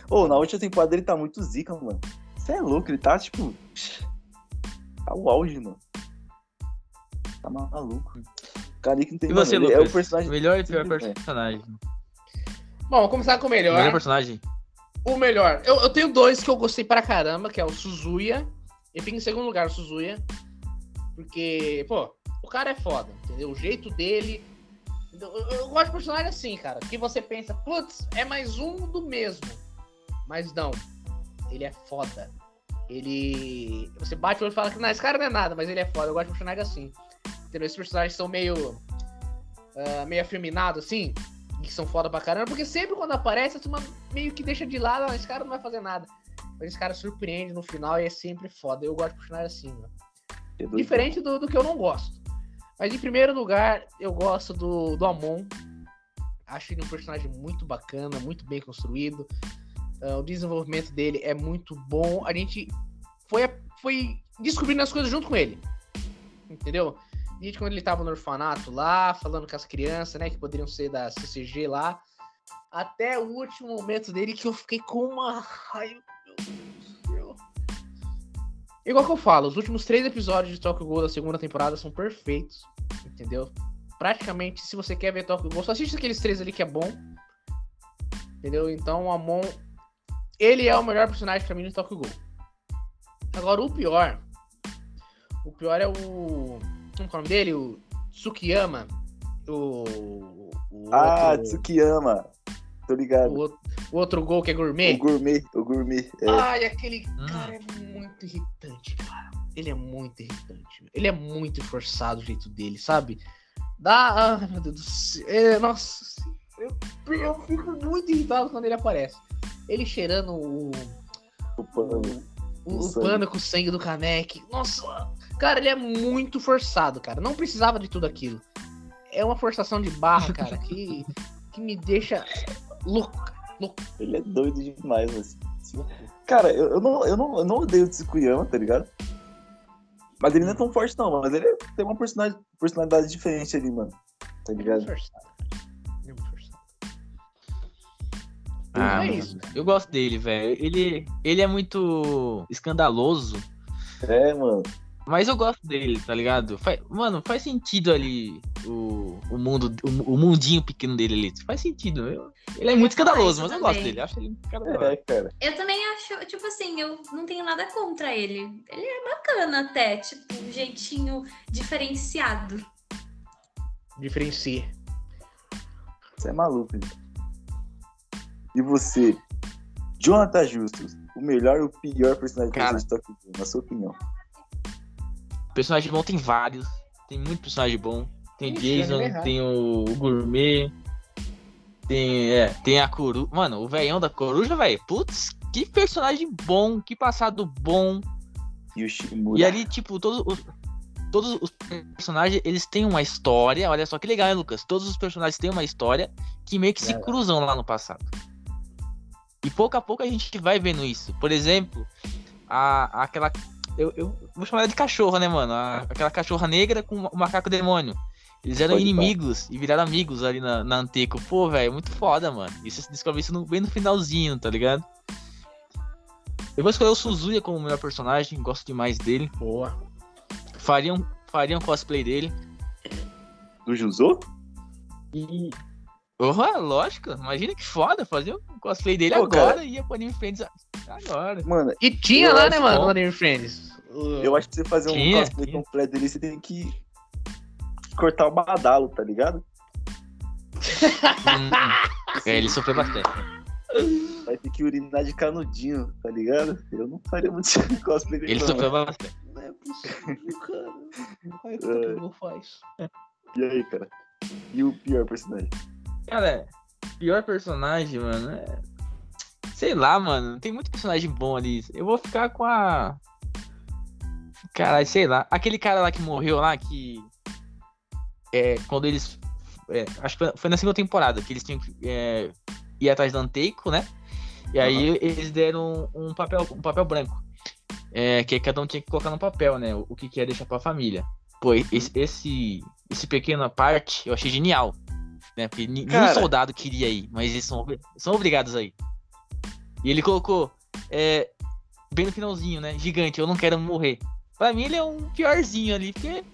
Ô, na última temporada ele tá muito zica, mano. Você é louco, ele tá, tipo. Tá o auge, mano. Tá maluco. Kaneki não tem E você, mano, Lucas? É o personagem. Melhor e pior personagem. Bom, vamos começar com o melhor. Melhor personagem? O melhor. Eu, eu tenho dois que eu gostei pra caramba, que é o Suzuya. Ele fica em segundo lugar, o Suzuya. Porque, pô, o cara é foda, entendeu? O jeito dele. Eu, eu- eu gosto de personagem assim, cara. Que você pensa, putz, é mais um do mesmo. Mas não. Ele é foda. Ele. Você bate o olho e fala que não, esse cara não é nada, mas ele é foda. Eu gosto de personagem assim. Entendeu? Esses personagens são meio. ah, meio afeminados, assim. E que são foda pra caramba. Porque sempre quando aparece, a turma meio que deixa de lado, ah, esse cara não vai fazer nada. Mas esse cara surpreende no final e é sempre foda. Eu gosto de personagem assim, mano. É doido. Diferente do, do que eu não gosto. Mas em primeiro lugar, eu gosto do, do Amon. Acho ele um personagem muito bacana, muito bem construído. Ah, o desenvolvimento dele é muito bom. A gente foi, foi descobrindo as coisas junto com ele. Entendeu? Desde quando ele tava no orfanato lá, falando com as crianças, né, que poderiam ser da CCG lá. Até o último momento dele que eu fiquei com uma raiva. Igual que eu falo, os últimos três episódios de Tokyo Ghoul da segunda temporada são perfeitos. Entendeu? Praticamente, se você quer ver Tokyo Ghoul, só assiste aqueles três ali que é bom. Entendeu? Então, o Amon, ele é o melhor personagem pra mim no Tokyo Ghoul. Agora, o pior. O pior é o. Como é o nome dele? O Tsukiyama. O. o Ah, outro, Tsukiyama. Tô ligado. o, outro, o outro gol que é gourmet. O gourmet, o gourmet. É. Ai, aquele Hum. cara é muito irritante, cara. Ele é muito irritante. Ele é muito forçado o jeito dele, sabe? Dá. Ai, meu Deus do céu. É, nossa. Eu, eu fico muito irritado quando ele aparece. Ele cheirando o. o pano. O, O o pano com o sangue do Kanek. Nossa, cara, ele é muito forçado, cara. Não precisava de tudo aquilo. É uma forçação de barra, cara, que, que me deixa louco. Louco. Ele é doido demais, mas. Cara, eu, eu, não, eu, não, eu não odeio o Tsukuyama, tá ligado? Mas ele não é tão forte, não, mas ele tem uma personalidade, personalidade diferente ali, mano. Tá é ligado? muito forçado. É muito forçado. Ah, é isso. eu gosto dele, velho. Ele, ele é muito escandaloso, É, mano. Mas eu gosto dele, tá ligado? Faz, mano, faz sentido ali o, o mundo, o, o mundinho pequeno dele ali. Faz sentido. Eu- ele é muito escandaloso, mas eu gosto dele. Eu acho ele cara da hora. É, cara. Eu também acho, tipo assim, eu não tenho nada contra ele. Ele é bacana até, tipo, um jeitinho diferenciado. Diferencia. Você é maluco, gente. E você, Jonathan Justus, o melhor e o pior personagem que Cara. você está na sua opinião? Personagem bom tem vários. Tem muito personagem bom. Tem Ixi, Jason, vai errar. tem o, o Gourmet. Tem, é, tem a Coruja. Mano, o velhão da Coruja, velho. Putz, que personagem bom, que passado bom. E o Shimura. E ali, tipo, todos os, todos os personagens, eles têm uma história. Olha só que legal, hein, Lucas? Todos os personagens têm uma história que meio que se É. cruzam lá no passado. E pouco a pouco a gente vai vendo isso. Por exemplo, a, aquela. Eu, eu vou chamar ela de cachorra, né, mano? A- aquela cachorra negra com o macaco demônio. Eles eram inimigos e viraram amigos ali na, na Anteco. Pô, velho, muito foda, mano. Isso você descobre isso no- bem no finalzinho, tá ligado? Eu vou escolher o Suzuya como o melhor personagem, gosto demais dele. Boa. Faria um, faria um cosplay dele. Do Juzô? E. Porra, lógico. Imagina que foda fazer um cosplay dele Pô, agora cara. e ia pro Anime Friends agora. Mano, E tinha lá, né, mano, no Anime Friends. Eu acho que você fazer um Tinha, cosplay tinha. completo dele, você tem que cortar o badalo, tá ligado? Hum, é, ele sofreu bastante. Vai ter que urinar de canudinho, tá ligado? Eu não faria muito cosplay dele, Ele não. sofreu bastante. Não é possível, cara. Ai, o que É. que eu faz? E aí, cara? E o pior personagem? Cara, pior personagem, mano, é. Sei lá, mano. Tem muito personagem bom ali. Eu vou ficar com a. Caralho, sei lá. Aquele cara lá que morreu lá, que. É, quando eles. é, acho que foi- na segunda temporada, que eles tinham que é, ir atrás do Anteico, né? E aí eles deram um papel, um papel branco. É, que cada um tinha que colocar no papel, né? O, o que quer deixar pra família. Pô, esse, esse, esse pequena parte eu achei genial. Né? Porque nenhum soldado queria ir, mas eles são, são obrigados a ir. E ele colocou é, bem no finalzinho, né? Gigante, eu não quero morrer. Pra mim ele é um piorzinho ali, porque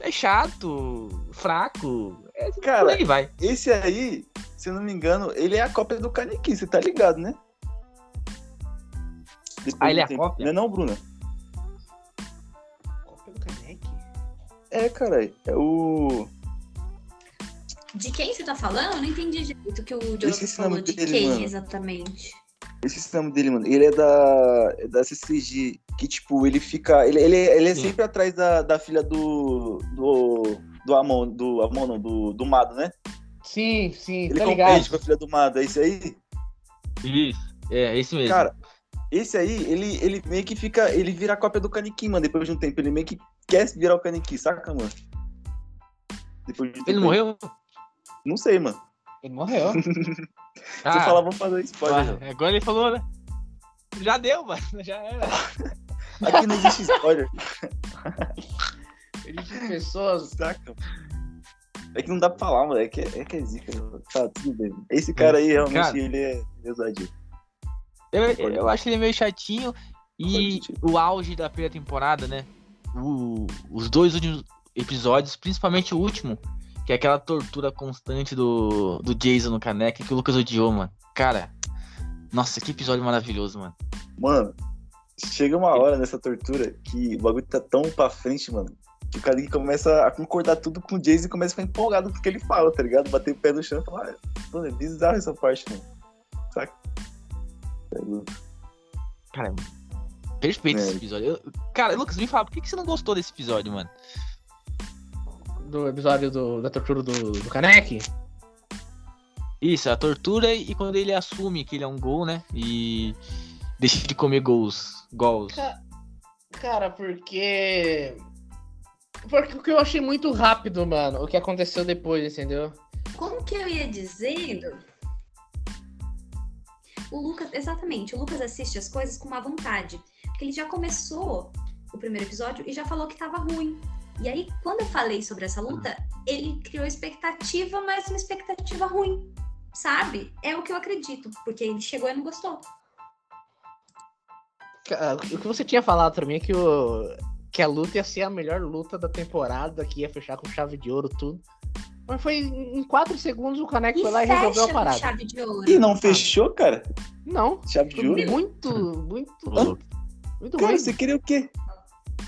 é chato, fraco. É, Cara, por aí vai. Esse aí, se eu não me engano, ele é a cópia do Kaneki, você tá ligado, né? Depois Ah, ele é a cópia? Não é não, Bruna? Cópia do Kanek? É, caralho. É o. De quem você tá falando? Eu não entendi direito o que o Jonathan esqueci o nome falou. De dele, quem mano. exatamente? Eu esqueci o nome dele, mano. Ele é da. é da CCG. Que, tipo, ele fica. Ele, ele, ele é Sim. sempre atrás da, da filha do. Do. Do Amon. Do Amon, não. Do, do Mado, né? Sim, sim, Ele tá ligado. compete com a filha do Mado. É isso aí? Isso. É, esse mesmo. Cara, esse aí, ele, ele meio que fica. Ele vira a cópia do Kaneki, mano, depois de um tempo. Ele meio que quer virar o Kaneki, saca, mano? Depois de um ele tempo, morreu? Não sei, mano. Ele morreu. Se Ah, falar, vamos fazer spoiler. ah, mano. agora ele falou, né? Já deu, mano. Já era. Aqui não existe spoiler, Existem pessoas. saca? É que não dá pra falar, mano. É que é, que é zica. Tá, tudo bem. Esse cara aí, realmente, Cara. ele é é ousadio. Eu, eu acho ele meio chatinho. E o auge da primeira temporada, né? O- os dois últimos, episódios, principalmente o último, que é aquela tortura constante do, do Jason no caneca que o Lucas odiou, mano. Cara, nossa, que episódio maravilhoso, mano. Mano, chega uma hora nessa tortura que o bagulho tá tão pra frente, mano, que o cara começa a concordar tudo com o Jason e começa a ficar empolgado com o que ele fala, tá ligado? Bater o pé no chão e falar, ah, mano, é bizarro essa parte, mano. Saca? É Cara, perfeito é. esse episódio. Eu, cara, Lucas, me fala, por que, que você não gostou desse episódio, mano? Do episódio do, da tortura do, do Kaneki? Isso, a tortura e quando ele assume que ele é um gol, né? E deixa de comer gols. gols. Cara, porque. Porque o que eu achei muito rápido, mano, o que aconteceu depois, entendeu? Como que eu ia dizendo? O Lucas, exatamente, o Lucas assiste as coisas com uma vontade. Porque ele já começou o primeiro episódio e já falou que tava ruim. E aí, quando eu falei sobre essa luta, ele criou expectativa, mas uma expectativa ruim, sabe? É o que eu acredito, porque ele chegou e não gostou. O que você tinha falado pra mim é que, o, que a luta ia ser a melhor luta da temporada, que ia fechar com chave de ouro, tudo. Mas foi em 4 segundos o Caneco foi lá e resolveu a parada. Chave de ouro. E não fechou, cara? Não. Chave de ouro? Muito, muito, Hã? muito cara, ruim. você queria o quê?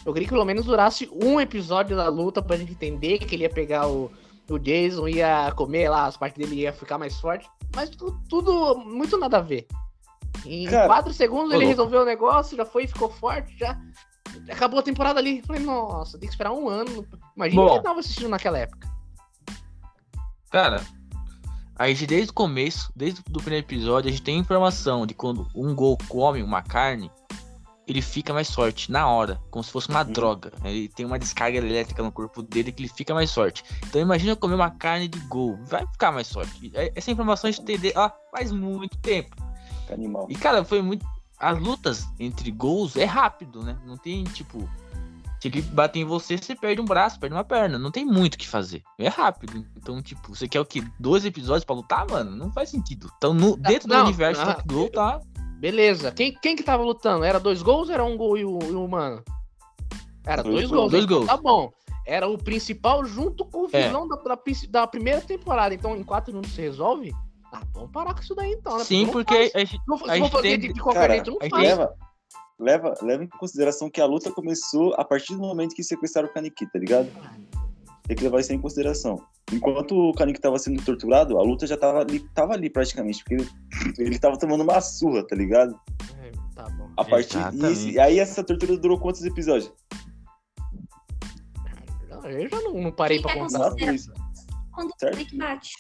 Eu queria que pelo menos durasse um episódio da luta pra gente entender que ele ia pegar o, o Jason, ia comer lá, as partes dele ia ficar mais forte. Mas tudo, tudo muito nada a ver. Em Cara, 4 segundos ele resolveu o negócio, já foi, ficou forte, já. Acabou a temporada ali. Falei, nossa, tem que esperar um ano. Imagina Bom, que eu tava assistindo naquela época. Cara, a gente desde o começo, desde o primeiro episódio, a gente tem informação de quando um gol come uma carne, ele fica mais forte na hora, como se fosse uma uhum. droga. Ele tem uma descarga elétrica no corpo dele que ele fica mais forte. Então imagina comer uma carne de gol, vai ficar mais forte. É, essa informação a gente tem ah, faz muito tempo. Animal. E cara, foi muito. As lutas entre gols é rápido, né? Não tem tipo. Se ele bater em você, você perde um braço, perde uma perna. Não tem muito o que fazer. É rápido. Então, tipo, você quer o quê? Dois episódios pra lutar, mano? Não faz sentido. Então, no, dentro não, do universo não, do Gol, tá. Beleza. Quem, quem que tava lutando? Era dois gols ou era um gol e o, e o mano? Era dois, dois gols. Dois gols. Tá bom. Era o principal junto com o é. vilão é. da, da, da, primeira temporada. Então, em quatro minutos você resolve? Ah, vamos parar com isso daí então, né? Sim, porque, a gente, não, a gente fazer tem... de, qualquer jeito, não faz. Leva, leva, leva em consideração que a luta começou a partir do momento que sequestraram o Kaneki, tá ligado? Tem que levar isso em consideração. Enquanto o Kaneki tava sendo torturado, a luta já tava ali, tava ali praticamente, porque ele, ele tava tomando uma surra, tá ligado? É, tá bom. A partir e aí essa tortura durou quantos episódios? Eu já não, não parei pra contar. Quando o Kaneki bate.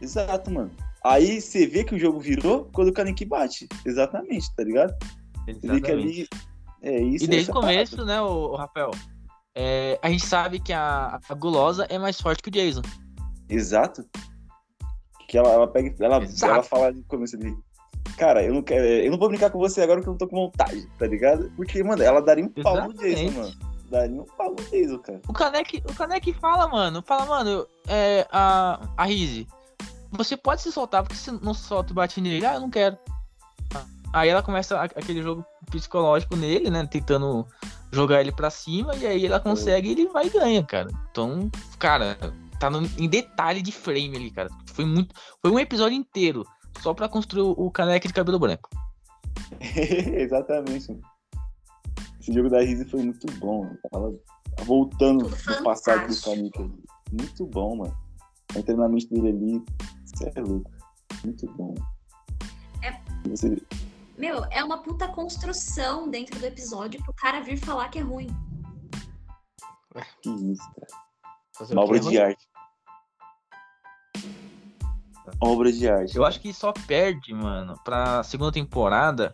Exato, mano. Aí você vê que o jogo virou quando o Kaneki bate. Exatamente, tá ligado? Exatamente. Ali... É isso. E desde o começo, parada. né, o, o Rafael? É, a gente sabe que a, a gulosa é mais forte que o Jason. Exato. Que ela, ela pega. Ela, ela fala no começo ali. Cara, eu não quero. Eu não vou brincar com você agora que eu não tô com vontade, tá ligado? Porque, mano, ela daria um pau no Jason, mano. Daria um pau no Jason, cara. O Kaneki, o Kaneki fala, mano. Fala, mano, é, a, a Rizzy você pode se soltar, porque se não solta e bate nele, ah, eu não quero. Aí ela começa aquele jogo psicológico nele, né? Tentando jogar ele pra cima, e aí ela consegue e ele vai e ganha, cara. Então, cara, tá no, em detalhe de frame ali, cara. Foi muito. Foi um episódio inteiro só pra construir o caneca de cabelo branco. Exatamente. Esse jogo da Rizzi foi muito bom. Tava voltando no passado do caneca. Muito bom, mano. O treinamento dele ali você é louco. Muito bom. É... Você... Meu, é uma puta construção dentro do episódio pro cara vir falar que é ruim. Que isso, cara. uma obra de arte. Obra de arte. Eu acho que só perde, mano, pra segunda temporada,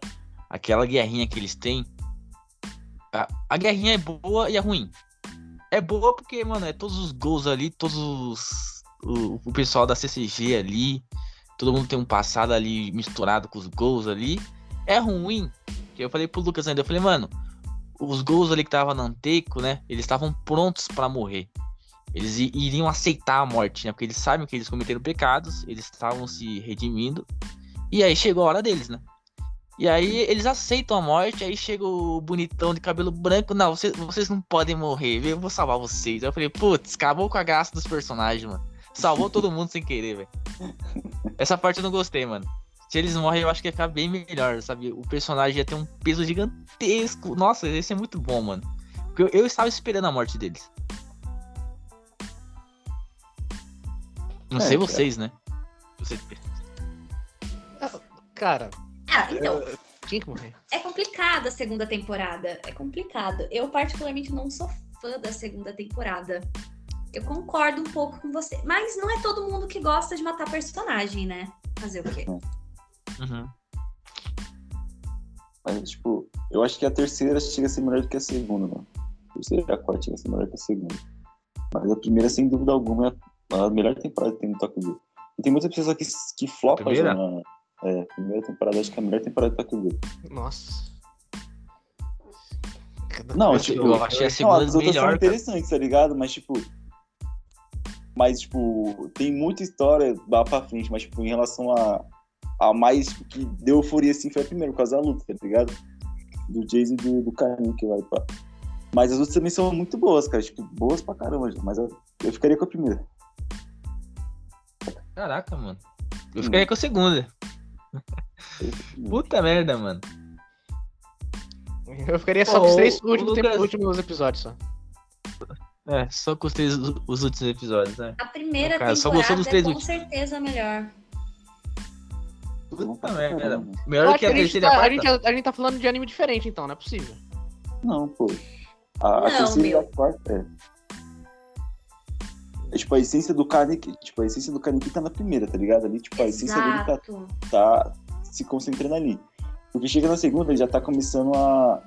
aquela guerrinha que eles têm. A, a guerrinha é boa e é ruim. É boa porque, mano, é todos os gols ali, todos os o, o pessoal da CCG ali, todo mundo tem um passado ali misturado com os gols ali. É ruim. Que eu falei pro Lucas ainda, eu falei, mano, os gols ali que tava no Anteco, né? Eles estavam prontos para morrer. Eles iriam aceitar a morte, né? Porque eles sabem que eles cometeram pecados, eles estavam se redimindo. E aí chegou a hora deles, né? E aí eles aceitam a morte, aí chega o bonitão de cabelo branco, não, vocês, vocês não podem morrer, eu vou salvar vocês. Aí eu falei, putz, acabou com a graça dos personagens, mano. Salvou todo mundo sem querer, velho. Essa parte eu não gostei, mano. Se eles morrem, eu acho que ia ficar bem melhor, sabe? O personagem ia ter um peso gigantesco. Nossa, esse é muito bom, mano. Porque eu, eu estava esperando a morte deles. Não É, sei cara. vocês, né? Vocês... Cara, Ah, então, eu- tinha que morrer. é complicado a segunda temporada. É complicado. Eu, particularmente, não sou fã da segunda temporada. Eu concordo um pouco com você. Mas não é todo mundo que gosta de matar personagem, né? Fazer o quê? Uhum. Mas, tipo, eu acho que a terceira chega a ser melhor do que a segunda, mano. A terceira e a quarta chega a ser melhor que a segunda. Mas a primeira, sem dúvida alguma, é a melhor temporada que tem no Tokyo Ghoul. E tem muitas pessoas que, que flopam Primeira? já na é, primeira temporada, acho que é a melhor temporada do Tokyo Ghoul. Nossa. Não, Eu- tipo, eu achei a Não, segunda as outras melhor, são cara. interessantes, tá ligado? Mas, tipo. Mas, tipo, tem muita história lá pra frente, mas, tipo, em relação a, a mais que deu euforia assim foi a primeira, por causa da luta, tá ligado? Do Jason e do, do Carinho que vai pra. Mas as outras também são muito boas, cara. Tipo, boas pra caramba, mas eu, eu ficaria com a primeira. Caraca, mano. Eu Hum. ficaria com a segunda. Puta merda, mano. Eu ficaria só Pô, com os três o últimos, Lucas- últimos episódios só. É, só com os, três, os últimos episódios, né? A primeira Cara, só temporada gostou dos é três com últimos. certeza a melhor. Puta merda. Melhor que a a, gente terceira a tá, a, quarta? gente, a gente tá falando de anime diferente, então, não é possível. Não, pô. A, a Não, terceira e a quarta é. É, tipo, a essência do Kaneki, tipo, a essência do Kaneki tá na primeira, tá ligado? Ali, tipo, a essência dele tá, tá se concentrando ali. Porque chega na segunda, ele já tá começando a.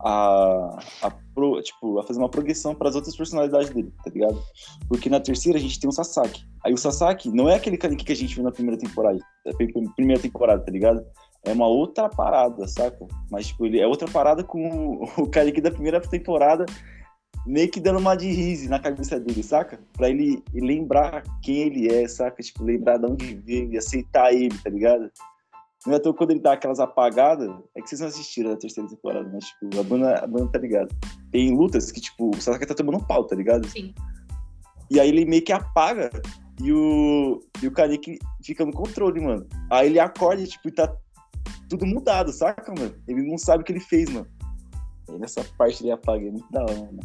a. a pro- tipo, a fazer uma progressão para as outras personalidades dele, tá ligado? Porque na terceira a gente tem o Sasaki. Aí o Sasaki não é aquele Kaneki que a gente viu na primeira temporada, é, primeira temporada, tá ligado? É uma outra parada, saca? Mas, tipo, ele é outra parada com o, o Kaneki da primeira temporada meio que dando uma de rise na cabeça dele, saca? Pra ele lembrar quem ele é, saca? Tipo, lembrar de onde veio e aceitar ele, tá ligado? Não é à toa quando ele dá aquelas apagadas, é que vocês não assistiram a terceira temporada, mas, tipo, a banda, a banda tá ligado. Tem lutas que, tipo, o Sasaki tá tomando um pau, tá ligado? Sim. E aí ele meio que apaga e o, e o Kaneki fica no controle, mano. Aí ele acorda e, tipo, tá tudo mudado, saca, mano? Ele não sabe o que ele fez, mano. E nessa parte ele apaga, é muito da hora, mano.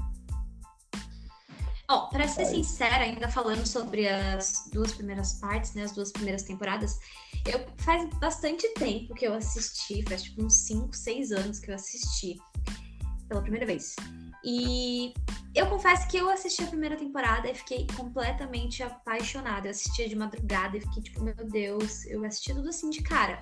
Ó, pra ser Aí. sincera, ainda falando sobre as duas primeiras partes, né? As duas primeiras temporadas, eu faz bastante tempo que eu assisti, faz tipo uns 5, 6 anos que eu assisti pela primeira vez. E eu confesso que eu assisti a primeira temporada e fiquei completamente apaixonada. Eu assistia de madrugada e fiquei tipo, meu Deus, eu assisti tudo assim de cara.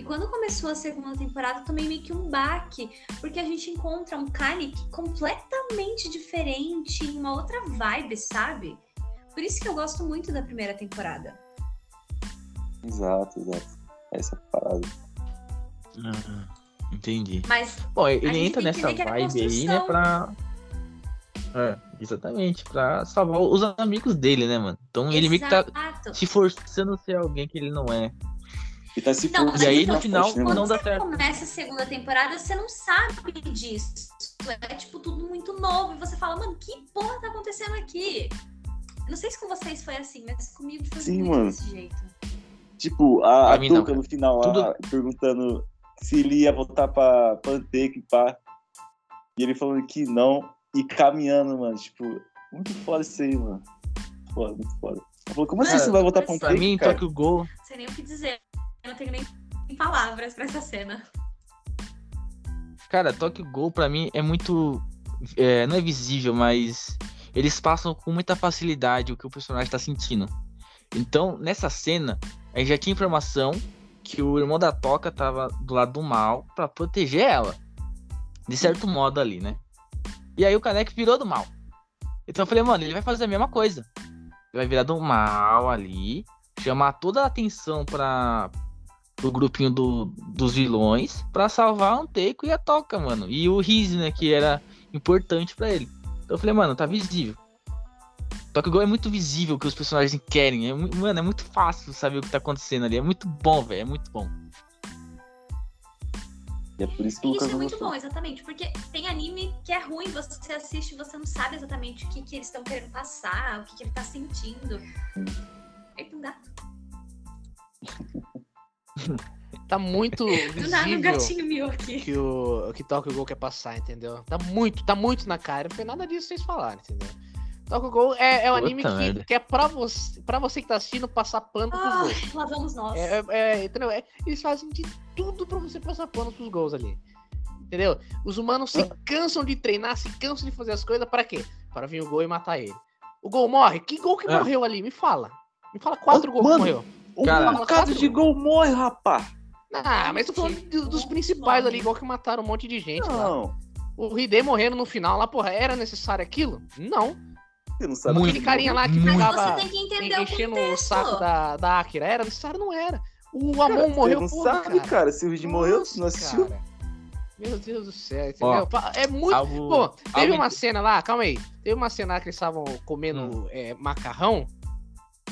E quando começou a segunda temporada, tomei meio que um baque, porque a gente encontra um Kanik completamente diferente, em uma outra vibe, sabe? Por isso que eu gosto muito da primeira temporada. Exato, exato. Essa parada. Ah, entendi. Mas Bom, ele gente entra nessa é vibe aí, né, pra. É, exatamente, pra salvar os amigos dele, né, mano? Então ele meio que tá se forçando a ser alguém que ele não é. E tá se Não, E aí, então, no final, Quando não mano? dá você certo. começa a segunda temporada, você não sabe disso. É tipo tudo muito novo. E você fala, mano, que porra tá acontecendo aqui? Não sei se com vocês foi assim, mas comigo foi Sim, muito mano. desse jeito. Tipo, a, a mim não, Tuca no final Tudo- lá, perguntando se ele ia voltar pra Panteca e pá. E ele falando que não. E caminhando, mano. Tipo, muito foda isso aí, mano. Foda, muito foda. Ele falou, como assim Cara, você vai voltar pra pra Pra Panteca, mim, cara? Tokyo Gol. Não sei nem o que dizer. Eu não tenho nem palavras pra essa cena. Cara, Tokyo Gol pra mim é muito. é, não é visível, mas eles passam com muita facilidade o que o personagem tá sentindo. Então, nessa cena, a gente já tinha informação que o irmão da Toca tava do lado do mal pra proteger ela. De certo modo ali, né? E aí o Kaneki virou do mal. Então eu falei, mano, ele vai fazer a mesma coisa. Ele vai virar do mal ali, chamar toda a atenção para do grupinho do- dos vilões pra salvar a Anteiko e a Toca, mano. E o Riz, né, que era importante pra ele. Então eu falei, mano, tá visível. Tokyo Ghoul é muito visível o que os personagens querem. É, mano, é muito fácil saber o que tá acontecendo ali. É muito bom, velho. É muito bom. E é por isso que Isso é muito bom, exatamente. Porque tem anime que é ruim, você assiste e você não sabe exatamente o que, que eles estão querendo passar, o que, que ele tá sentindo. Hum. Feito um gato. Tá muito Do nada um visível gatinho miou aqui. que o que Tokyo Ghoul quer passar, entendeu? Tá muito, tá muito na cara. Não foi nada disso vocês falaram, entendeu? Tokyo Ghoul é, é um Puta anime que, que é pra você, pra você que tá assistindo passar pano pros gols. Ai, lá vamos nós. É, é- é, entendeu? É, eles fazem de tudo pra você passar pano pros gols ali. Entendeu? Os humanos se cansam de treinar, se cansam de fazer as coisas para quê? Para vir o gol e matar ele. O gol morre? Que gol que É. morreu ali? Me fala. Me fala quatro Ah, gols que morreu. Um Cara, bocado de gol morre, rapá. Ah, mas tô falando do- dos principais ali, igual que mataram um monte de gente lá. Não, O Hide morrendo no final lá, porra, era necessário aquilo? Não. você não sabe. Muito. Aquele carinha lá que Muito. Ficava o enchendo o saco da, da Akira. Era necessário? Não era. O Cara, Amon morreu, Você não porra, sabe, cara. cara. Se o Reed morreu, você não assistiu. cara. Meu Deus do céu, Ó, entendeu? Pa- é muito. Algo, Pô, teve algo uma cena lá, calma aí. Teve uma cena lá que eles estavam comendo Hum. é, macarrão.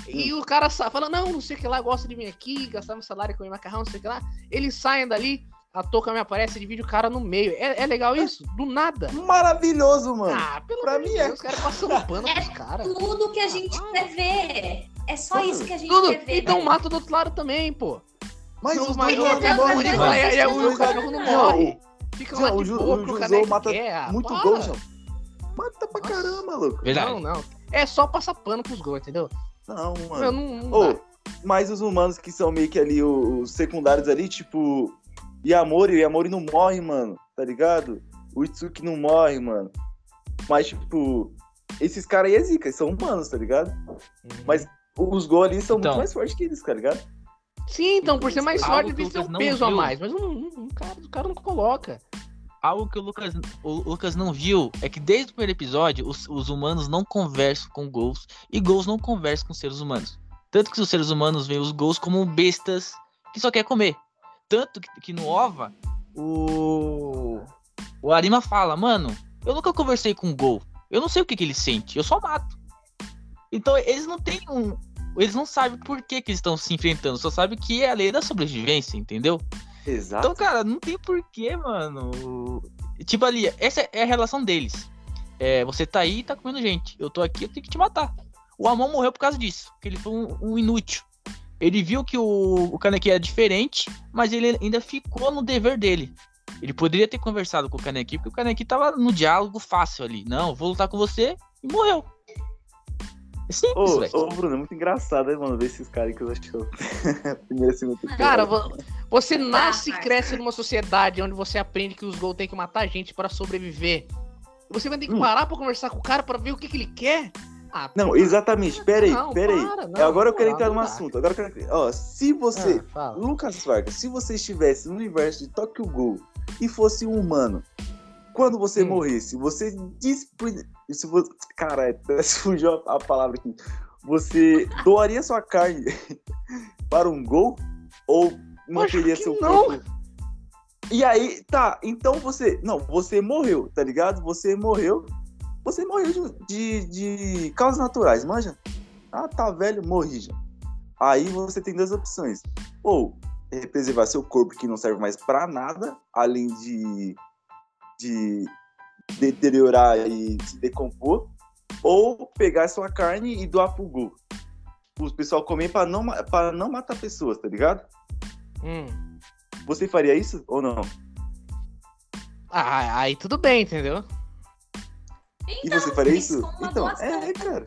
E o cara sa- fala, não, não sei o que lá, gosta de vir aqui, gastar meu salário com macarrão, não sei o que lá. Eles saem dali, a touca me aparece e divide o cara no meio. É, é legal isso? Do nada. Maravilhoso, mano. Ah, pelo pra amor de mim é. Deus, os caras passando pano É pros caras. Tudo que a gente Ah. quer ver. É só Tudo. isso que a gente Tudo. quer ver. Então mata do outro lado também, pô. Mas Não, os mas dois o- não Deus, morrem, Deus, mano. Deus, aí- aí Deus, o Deus, cara Deus, não morre. Fica lá o de boa o cara que mata quer. Muito gol, João. Mata pra caramba, louco. Verdade. Não, não. É só passar pano pros gols, entendeu? Não, mano. não, não Ô, dá. mas os humanos que são meio que ali os os secundários ali, tipo. Yamori, Yamori não morre, mano. Tá ligado? O Itsuki não morre, mano. Mas, tipo. Esses caras aí é zica, são humanos, tá ligado? Uhum. Mas os gols ali são Então. muito mais fortes que eles, tá ligado? Sim, então, por ser mais forte, que eles têm Lucas um não peso a viu. mais. Mas um, um- um cara, o cara não coloca. Algo que o Lucas, o Lucas não viu é que desde o primeiro episódio os, os humanos não conversam com Ghosts e Ghosts não conversam com seres humanos. Tanto que os seres humanos veem os Ghosts como bestas que só quer comer. Tanto que, que no OVA o o Arima fala, mano, eu nunca conversei com um Gol. Eu não sei o que, que ele sente, eu só mato. Então eles não têm um. Eles não sabem por que, que eles estão se enfrentando, só sabem que é a lei da sobrevivência, entendeu? Exato. Então, cara, não tem porquê, mano. Tipo ali, essa é a relação deles. É, você tá aí e tá comendo gente. Eu tô aqui, eu tenho que te matar. O Amon morreu por causa disso, porque ele foi um, um inútil. Ele viu que o, o Kaneki era diferente, mas ele ainda ficou no dever dele. Ele poderia ter conversado com o Kaneki, porque o Kaneki tava no diálogo fácil ali. Não, vou lutar com você e morreu. É simples, Ô, velho. ô, Bruno, é muito engraçado, né, mano, ver esses caras que eu acho que eu... Primeira, segunda. Cara, vo- você nasce e cresce numa sociedade onde você aprende que os gols têm que matar gente para sobreviver. Você vai ter que Hum. parar pra conversar com o cara pra ver o que, que ele quer. Ah, Não, porra. exatamente, peraí, Não, peraí. para, não, É, Agora eu não quero entrar não num assunto. Agora eu quero... Ó, se você... Ah. Lucas Vargas, se você estivesse no universo de Tokyo Ghoul e fosse um humano, quando você Hum. morresse, você diz... Se você... Cara, até fugiu a, palavra aqui. Você doaria sua carne para um gol? Ou manteria seu não. corpo? E aí, tá, então você... Não, você morreu, tá ligado? Você morreu... Você morreu de, de, de causas naturais, manja? Ah, tá velho, morri já. Aí você tem duas opções. Ou preservar seu corpo que não serve mais pra nada, além de, de deteriorar e se decompor, ou pegar sua carne e doar pro Gu. O pessoal comer pra não, pra não matar pessoas, tá ligado? Hum. Você faria isso ou não? Ah, aí tudo bem, entendeu? E você faria isso? Então, doação. é, cara.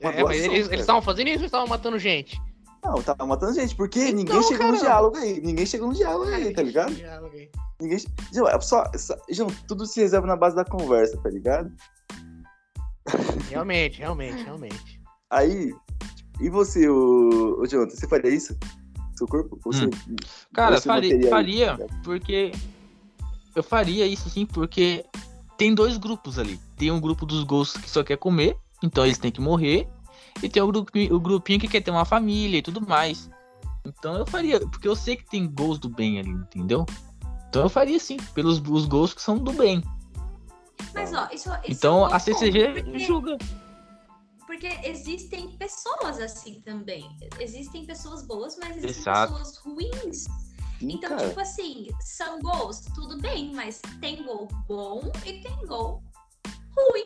Uma É, mas eles estavam fazendo isso ou estavam matando gente? Não, tava matando gente, porque Então, ninguém chegou no caramba. diálogo aí. Ninguém chegou no diálogo aí, tá ligado? Diálogo aí. Ninguém. João, é só, só- João, tudo se reserva na base da conversa, tá ligado? Realmente, realmente, realmente. Aí. E você, o, o Jonathan, você faria isso? Seu corpo? Você, Hum. Cara, você faria, faria aí? porque. Eu faria isso sim, porque tem dois grupos ali. Tem um grupo dos ghosts que só quer comer, então eles têm que morrer. E tem o, grupi- o grupinho que quer ter uma família e tudo mais. Então eu faria, porque eu sei que tem gols do bem ali, entendeu? Então eu faria sim, pelos os gols que são do bem. Mas, ó, isso, isso Então é a CCG porque- julga. Porque existem pessoas assim também. Existem pessoas boas, mas existem Exato. pessoas ruins. Então, cara. tipo assim, são gols, tudo bem, mas tem gol bom e tem gol ruim.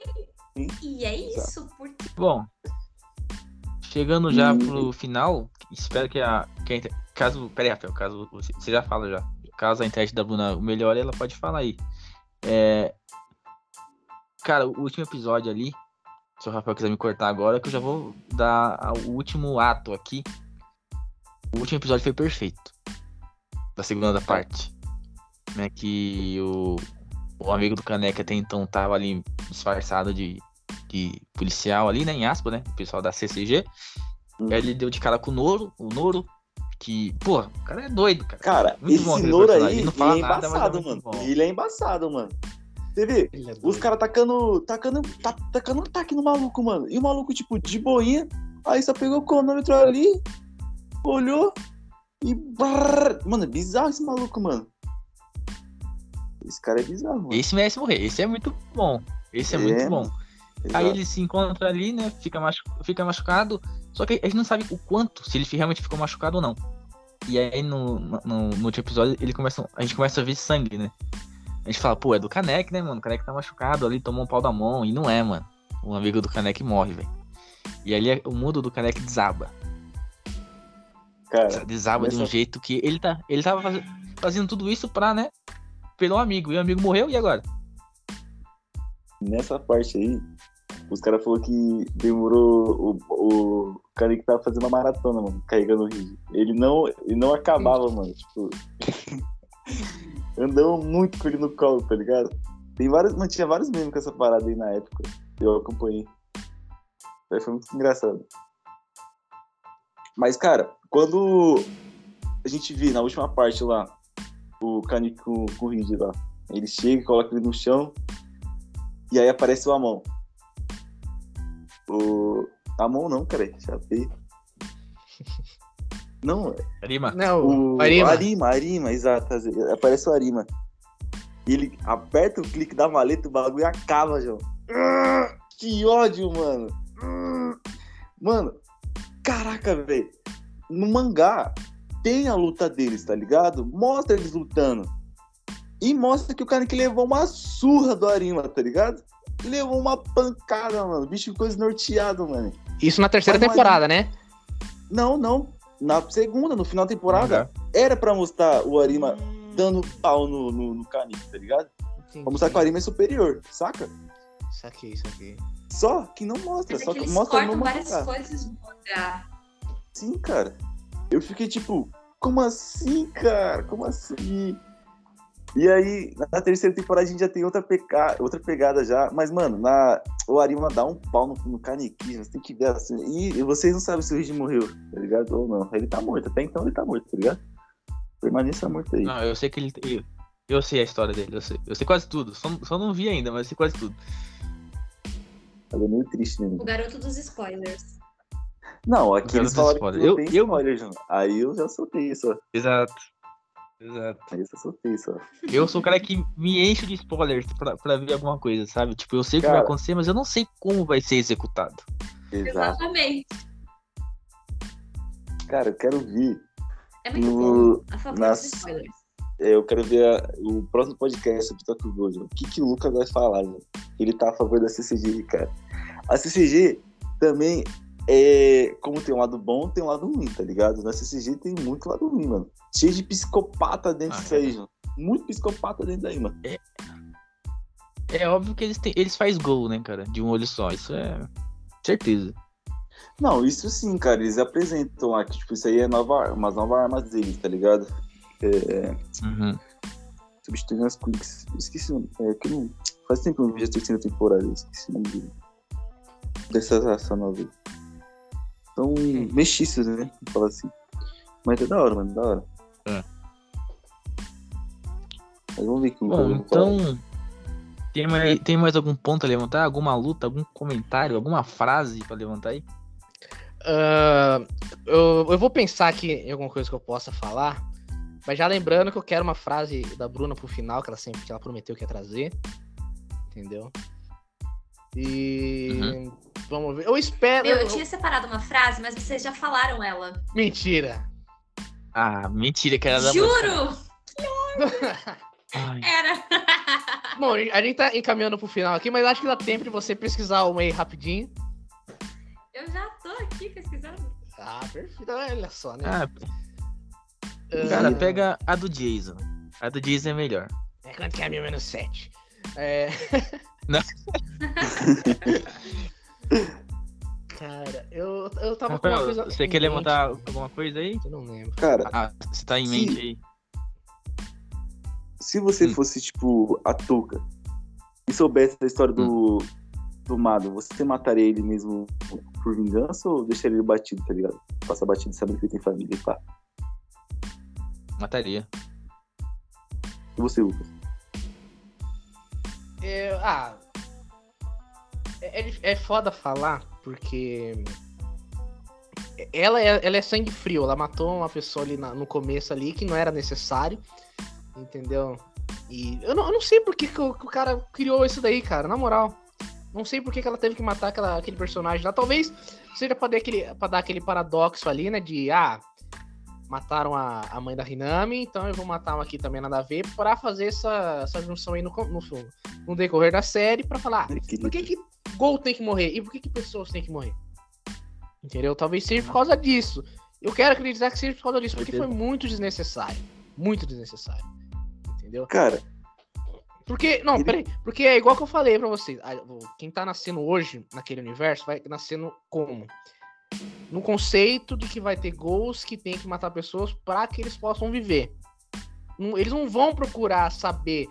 Sim, E é isso, porque Bom, chegando já Hum. pro final, espero que a. Que a caso. Pera aí, Rafael, caso. Você, você já fala já. Caso a internet da Bruna melhore, ela pode falar aí. É. Cara, o último episódio ali. Se o Rafael quiser me cortar agora, que eu já vou dar o último ato aqui. O último episódio foi perfeito. Da segunda parte. Né, que o, o amigo do Caneca até então tava ali disfarçado de, de policial ali, né? Em aspas, né? O pessoal da CCG. Hum. Aí ele deu de cara com o Noro, o Noro, que, pô, o cara é doido, cara. Cara, Muito bom esse Noro personagem. aí, Ele ele é nada, é embaçado, mano. bom. Ele é embaçado, mano. Você vê, é os caras tacando, tacando, tá, tacando um ataque no maluco, mano. E o maluco, tipo, de boinha, aí só pegou o cronômetro ali, olhou e. brrr. Mano, é bizarro esse maluco, mano. Esse cara é bizarro, mano. Esse merece morrer, esse é muito bom. Esse é, É, muito bom. Exato. Aí ele se encontra ali, né? Fica, machu... fica machucado. Só que a gente não sabe o quanto, se ele realmente ficou machucado ou não. E aí no, no, no último episódio ele começa, a gente começa a ver sangue, né? A gente fala, pô, é do Kanek, né, mano? O Kanek tá machucado ali, tomou um pau da mão. E não é, mano. Um amigo do Kanek morre, velho. E ali o mundo do Kanek desaba. Cara, Desaba de um jeito que ele tá. Ele tava faz- fazendo tudo isso pra, né? Pelo amigo. E o amigo morreu, e agora? nessa parte aí, os caras falaram que demorou. O, o cara que tava fazendo uma maratona, mano, carregando o rig. Ele não, ele não acabava, mano. Tipo. andava muito com ele no colo, tá ligado? Tem vários, mano, tinha vários memes com essa parada aí na época. Eu acompanhei. Aí foi muito engraçado. Mas, cara, quando a gente vê na última parte lá, o Kanik com, com o Rig lá, ele chega, coloca ele no chão, e aí aparece o Amon. O. Amon não, cara, chapei. Não, Arima. Não, o Arima. Arima, Arima, exato. Aparece o Arima. E ele aperta o clique da maleta, o bagulho acaba, João. Ah, Que ódio, mano. Ah. Mano, caraca, velho. No mangá tem a luta deles, tá ligado? Mostra eles lutando. E mostra que o cara que levou uma surra do Arima, tá ligado? Levou uma pancada, mano. O bicho ficou esnorteado, mano. Isso na terceira Mas temporada, né? Não, não. Na segunda, no final da temporada, era pra mostrar o Arima dando pau no, no, no Kanik, tá ligado? Pra mostrar que o Arima é superior, saca? Isso aqui. Só que não mostra, mas é só que que eles mostra no várias mangá. coisas mangá. Sim, cara. Eu fiquei tipo, como assim, cara? Como assim? E aí, na terceira temporada a gente já tem outra, peca... outra pegada já. Mas, mano, na... o Arima dá um pau no, no Kaneki, você tem que ver assim. E vocês não sabem se o Rigi morreu, tá ligado? Ou não. Ele tá morto, até então ele tá morto, tá ligado? Permaneça morto aí. Não, eu sei que ele. Eu, eu sei a história dele, eu sei. Eu sei quase tudo. Só, só não vi ainda, mas eu sei quase tudo. Mas é meio triste mesmo. O garoto dos spoilers. Não, aqui Eu eles falaram spoiler. que não Eu- tem eu- spoiler, João. Aí eu já soltei isso. Exato. Exato. Isso, ó. Eu sou o cara que me enche de spoilers pra, pra ver alguma coisa, sabe? Tipo, eu sei o que vai acontecer, mas eu não sei como vai ser executado. Exato. Exatamente. Cara, eu quero ver. É muito No- bom. A favor nas- dos spoilers. é, Eu quero ver a- o próximo podcast sobre Tokyo Ghoul. O que, que o Lucas vai falar, João? Ele tá a favor da CCG, cara. A CCG também é. Como tem um lado bom, tem um lado ruim, tá ligado? Na CCG tem muito lado ruim, mano. Cheio de psicopata dentro Ah, disso aí, João. Muito psicopata dentro daí, mano. É óbvio que eles, têm, eles fazem gol, né, cara? De um olho só. Isso é certeza. Não, isso sim, cara. Eles apresentam que, tipo, isso aí é nova, umas novas armas deles, tá ligado? É, Uhum. substituindo as Quicks. Esqueci o nome. É, que não... Faz tempo que eu não vejo a terceira temporada. Esqueci o nome dele. Dessa raça nova. São mexiços, né? Vou falar assim. Mas é da hora, mano. Da hora. É. Mas vamos ver que o Bom, então. Tem mais, tem mais algum ponto a levantar? Alguma luta, algum comentário, alguma frase pra levantar aí? Ah, eu, eu vou pensar aqui em alguma coisa que eu possa falar, mas já lembrando que eu quero uma frase da Bruna pro final, que ela sempre que ela prometeu que ia trazer. Entendeu? E vamos ver. Eu espero. Meu, eu tinha separado uma frase, mas vocês já falaram ela. Mentira. Ah, mentira que era da Juro! Era. Bom, a gente tá encaminhando pro final aqui, mas acho que dá tempo de você pesquisar uma aí rapidinho. Eu já tô aqui pesquisando. Ah, perfeito. Olha só, né? Ah, Ah, cara, pega a do Jason. A do Jason é melhor. É quanto que é mil menos 7? É. Não. Cara, eu, eu tava com uma Rafael, coisa. você quer mente. levantar alguma coisa aí? Eu não lembro. Cara, Ah, você tá em Sim. mente aí? se você Hum. fosse, tipo, a Tuca e soubesse da história do, do Mado, você mataria ele mesmo por vingança ou deixaria ele batido, tá ligado? Passa batido sabendo que ele tem família e pá. Mataria. E você, Lucas? É, ah. É, é, é foda falar, porque. Ela é, ela é sangue frio, ela matou uma pessoa ali na- no começo ali que não era necessário, entendeu? E eu não, eu não sei por que, que o, que o cara criou isso daí, cara, na moral. Não sei por que, que ela teve que matar aquela, aquele personagem lá. Talvez seja pra dar aquele, pra dar aquele paradoxo ali, né? De, ah, mataram a, a mãe da Hinami, então eu vou matar uma aqui também nada a ver, pra fazer essa, essa junção aí no, no, no decorrer da série, pra falar, ah, por que que Gol tem que morrer? E por que que pessoas têm que morrer? Entendeu? Talvez seja por causa disso. Eu quero acreditar que seja por causa disso, porque foi muito desnecessário. Muito desnecessário. Entendeu? Cara, Porque, não, Ele- peraí. Porque é igual que eu falei pra vocês. a- o- Quem tá nascendo hoje naquele universo vai nascendo como? No conceito de que vai ter gols que tem que matar pessoas pra que eles possam viver. Eles não vão procurar saber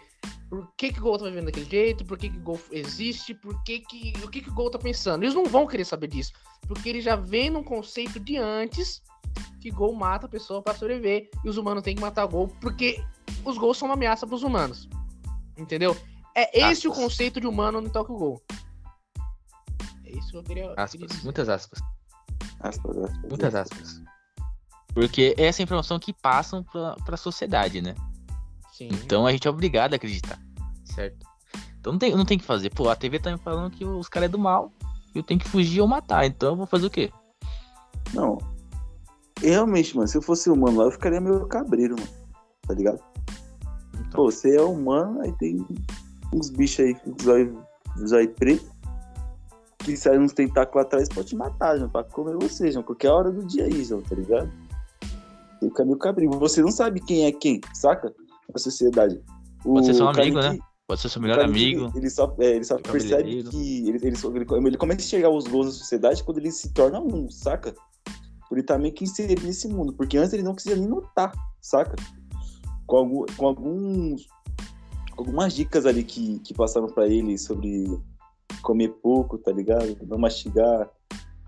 por que que o Gol tá vivendo daquele jeito, por que que o Gol existe, por que que, o que que o Gol tá pensando. Eles não vão querer saber disso. Porque ele já vem num conceito de antes que Gol mata a pessoa pra sobreviver e os humanos têm que matar o Gol porque os Gols são uma ameaça pros humanos. Entendeu? É esse o Aspas. conceito de humano no Tokyo Gol. É isso que eu queria, queria Aspas. dizer. Muitas aspas. aspas, aspas. Muitas aspas. Porque é essa informação que passam pra, pra sociedade, né? Sim. Então a gente é obrigado a acreditar. Certo? Então não tem, não tem que fazer. Pô, a TV tá me falando que os caras é do mal. Eu tenho que fugir ou matar. Então eu vou fazer o quê? Não. Realmente, mano, se eu fosse humano lá, eu ficaria meio cabreiro, mano. Tá ligado? Então, Pô, você é humano, aí tem uns bichos aí com zóio, zóio preto que saem uns tentáculos atrás pode te matar, João, pra comer você, João, qualquer hora do dia aí, João, tá ligado? Você fica meio cabrinho. Você não sabe quem é quem, saca? Na sociedade. O Pode ser seu amigo, que- né? pode ser seu melhor amigo. Ele só, é, ele só percebe que. Ele, ele, ele, ele começa a enxergar os gols da sociedade quando ele se torna um, saca? Por ele tá meio que inserido nesse mundo. Porque antes ele não conseguia nem notar, saca? Com, algum, com alguns. Algumas dicas ali que, que passaram pra ele sobre comer pouco, tá ligado? Não mastigar,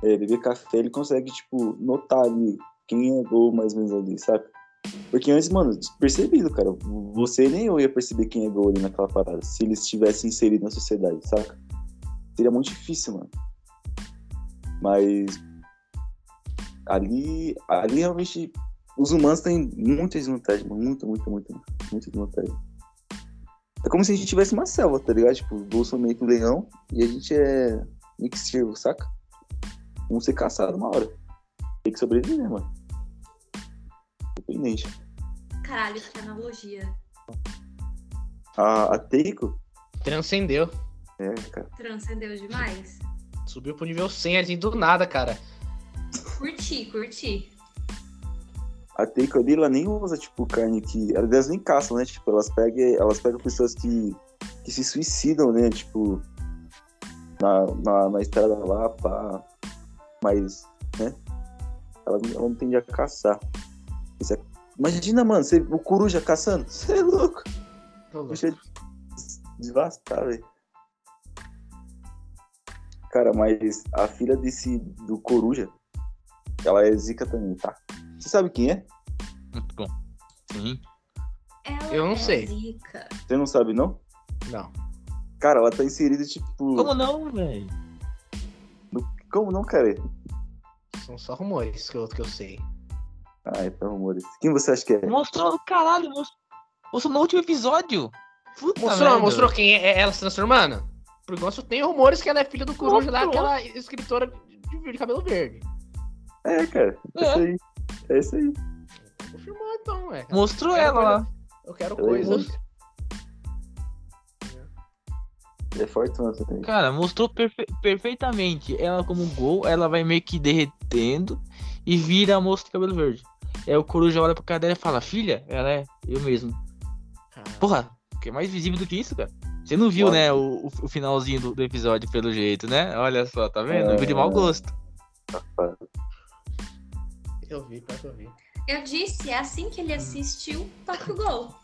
é, beber café, ele consegue, tipo, notar ali quem é gol mais ou menos ali, saca? Porque antes, mano, percebido, cara. Você nem eu ia perceber quem é gol ali naquela parada. Se eles estivessem inseridos na sociedade, saca? Seria muito difícil, mano. Mas. Ali. Ali realmente. Os humanos têm muita desvantagem, mano. Muita, muita, muita, muita desvantagem. É como se a gente tivesse uma selva, tá ligado? Tipo, o bolso meio que o leão e a gente é meio saca? Vamos ser caçados uma hora. Tem que sobreviver, mano. Independente. Caralho, que analogia. A, a Teiko, Transcendeu. é, cara. Transcendeu demais. Subiu pro nível 100 assim do nada, cara. Curti, curti. A Teiko ali, ela nem usa, tipo, carne que. Elas nem caçam, né? Tipo, elas pegam, elas pegam pessoas que, que se suicidam, né? Tipo, na, na, na estrada lá, pá. Mas, né? Ela, não- ela não tende a caçar. Isso é- Imagina, mano, você, o coruja caçando. Você é louco. Tô louco. Ele des- devastar, velho. Cara, mas a filha desse do Coruja, ela é zica também, tá? Você sabe quem é? Muito bom. Sim. Ela Eu não é sei. zica. Você não sabe, não? Não. Cara, ela tá inserida, tipo. Como não, velho? Como não, cara? São só rumores que eu, que eu sei. Ah, então, rumores. Quem você acha que é? Mostrou, caralho, mostrou, mostrou no último episódio. Puta Mostrou, merda. mostrou quem é ela se transformando? Por enquanto tem rumores que ela é filha do Coruja lá, aquela escritora de, de cabelo verde. É, cara. É É. isso aí. É isso aí. Confirmou então, é. Mostrou ela lá. Eu quero Oi, coisas. É forte, mano, você tem. Cara, mostrou perfe- perfeitamente. Ela como gol, ela vai meio que derretendo e vira a moça de cabelo verde. Aí o Coruja olha pra cara dela e fala, filha, ela é eu mesmo. Porra, que é mais visível do que isso, cara? Você não viu, né, o, o finalzinho do, do episódio, pelo jeito, né? Olha só, tá vendo? É. Viu de mau gosto. Eu vi, pior que eu vi. Eu disse, é assim que ele assistiu Toque o Gol.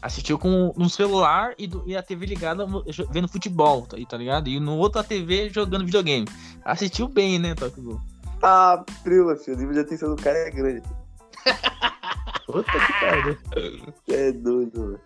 Assistiu com um celular e, do- e a TV ligada vendo futebol, tá, tá ligado? E no outro a TV jogando videogame. Assistiu bem, né, Toque Gol? Ah, prima, filho. O nível de atenção do cara é grande. Puta que pariu. É doido, mano.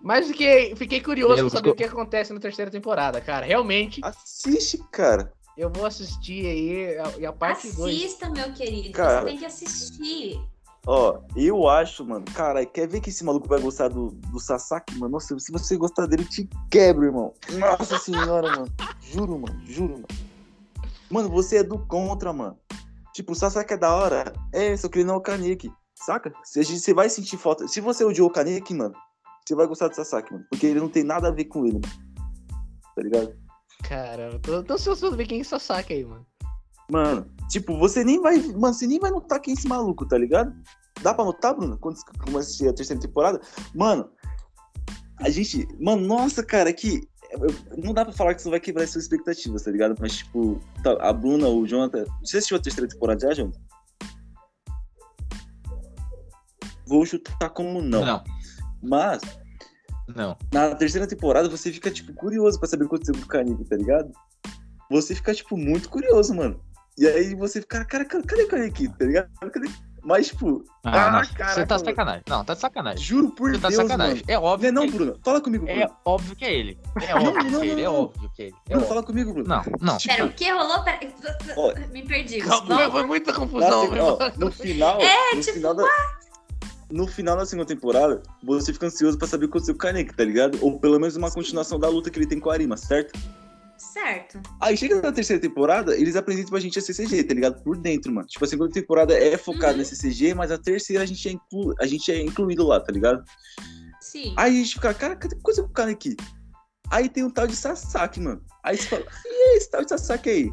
Mas fiquei, fiquei curioso Meu, pra saber o que acontece na terceira temporada, cara. Realmente, Assiste, cara. eu vou assistir aí a- e a parte 2. Assista, meu querido. Cara. Você tem que assistir. Ó, eu acho, mano. Cara, quer ver que esse maluco vai gostar do, do Sasaki, mano? Nossa, se você gostar dele, eu te quebro, irmão. Nossa senhora, mano. Juro, mano. Juro, mano. Mano, você é do contra, mano. Tipo, o Sasaki é da hora. É, só que ele não é o Kaneki. Saca? Você, vai sentir falta. Se você odiou o Kaneki, mano, você vai gostar do Sasaki, mano. Porque ele não tem nada a ver com ele, mano. Tá ligado? Caramba, tô, tô ansioso pra ver quem é Sasaki aí, mano. Mano, tipo, você nem vai. Mano, você nem vai notar quem é esse maluco, tá ligado? Dá pra notar, Bruno? Quando começa a terceira temporada? Mano, a gente. Mano, nossa, cara, que. Não dá pra falar que isso vai quebrar as suas expectativas, tá ligado? Mas, tipo, tá, a Bruna, o Jonathan. Você assistiu a terceira temporada já, Jonathan? Vou chutar como não. Não, Mas, não. na terceira temporada, você fica, tipo, curioso pra saber o que aconteceu com o Kaneki, tá ligado? Você fica, tipo, muito curioso, mano. E aí você fica, cara, cara, cadê o Kaneki, tá ligado? Cadê? Mas, tipo, Ah, Ah, não. Você tá mano. sacanagem. Não, tá de sacanagem. juro por Você tá de Deus, sacanagem. mano. É Não óbvio. é não, que... Bruno? Fala comigo, Bruno. É óbvio que é ele. É óbvio não, que não, é ele. É não. óbvio que é ele. É Bruno, óbvio. fala comigo, Bruno. Não, não. Tipo, Pera, o que rolou? Pera... Ó, Me perdi. Calma, foi muita confusão, viu? ó, no final, É, no tipo, final da... No final da segunda temporada, você fica ansioso pra saber o que aconteceu com o Kaneki, tá ligado? Ou pelo menos uma continuação da luta que ele tem com a Arima, certo? Certo. Aí chega na terceira temporada, eles apresentam pra gente a CCG, tá ligado? Por dentro, mano. Tipo, a segunda temporada é focada Uhum. na CCG, mas a terceira a gente é, inclu... a gente é incluído lá, tá ligado? Sim. Aí a gente fica, cara, cadê coisa com o cara aqui? Aí tem um tal de Sasaki, mano. Aí você fala, e esse tal de Sasaki aí?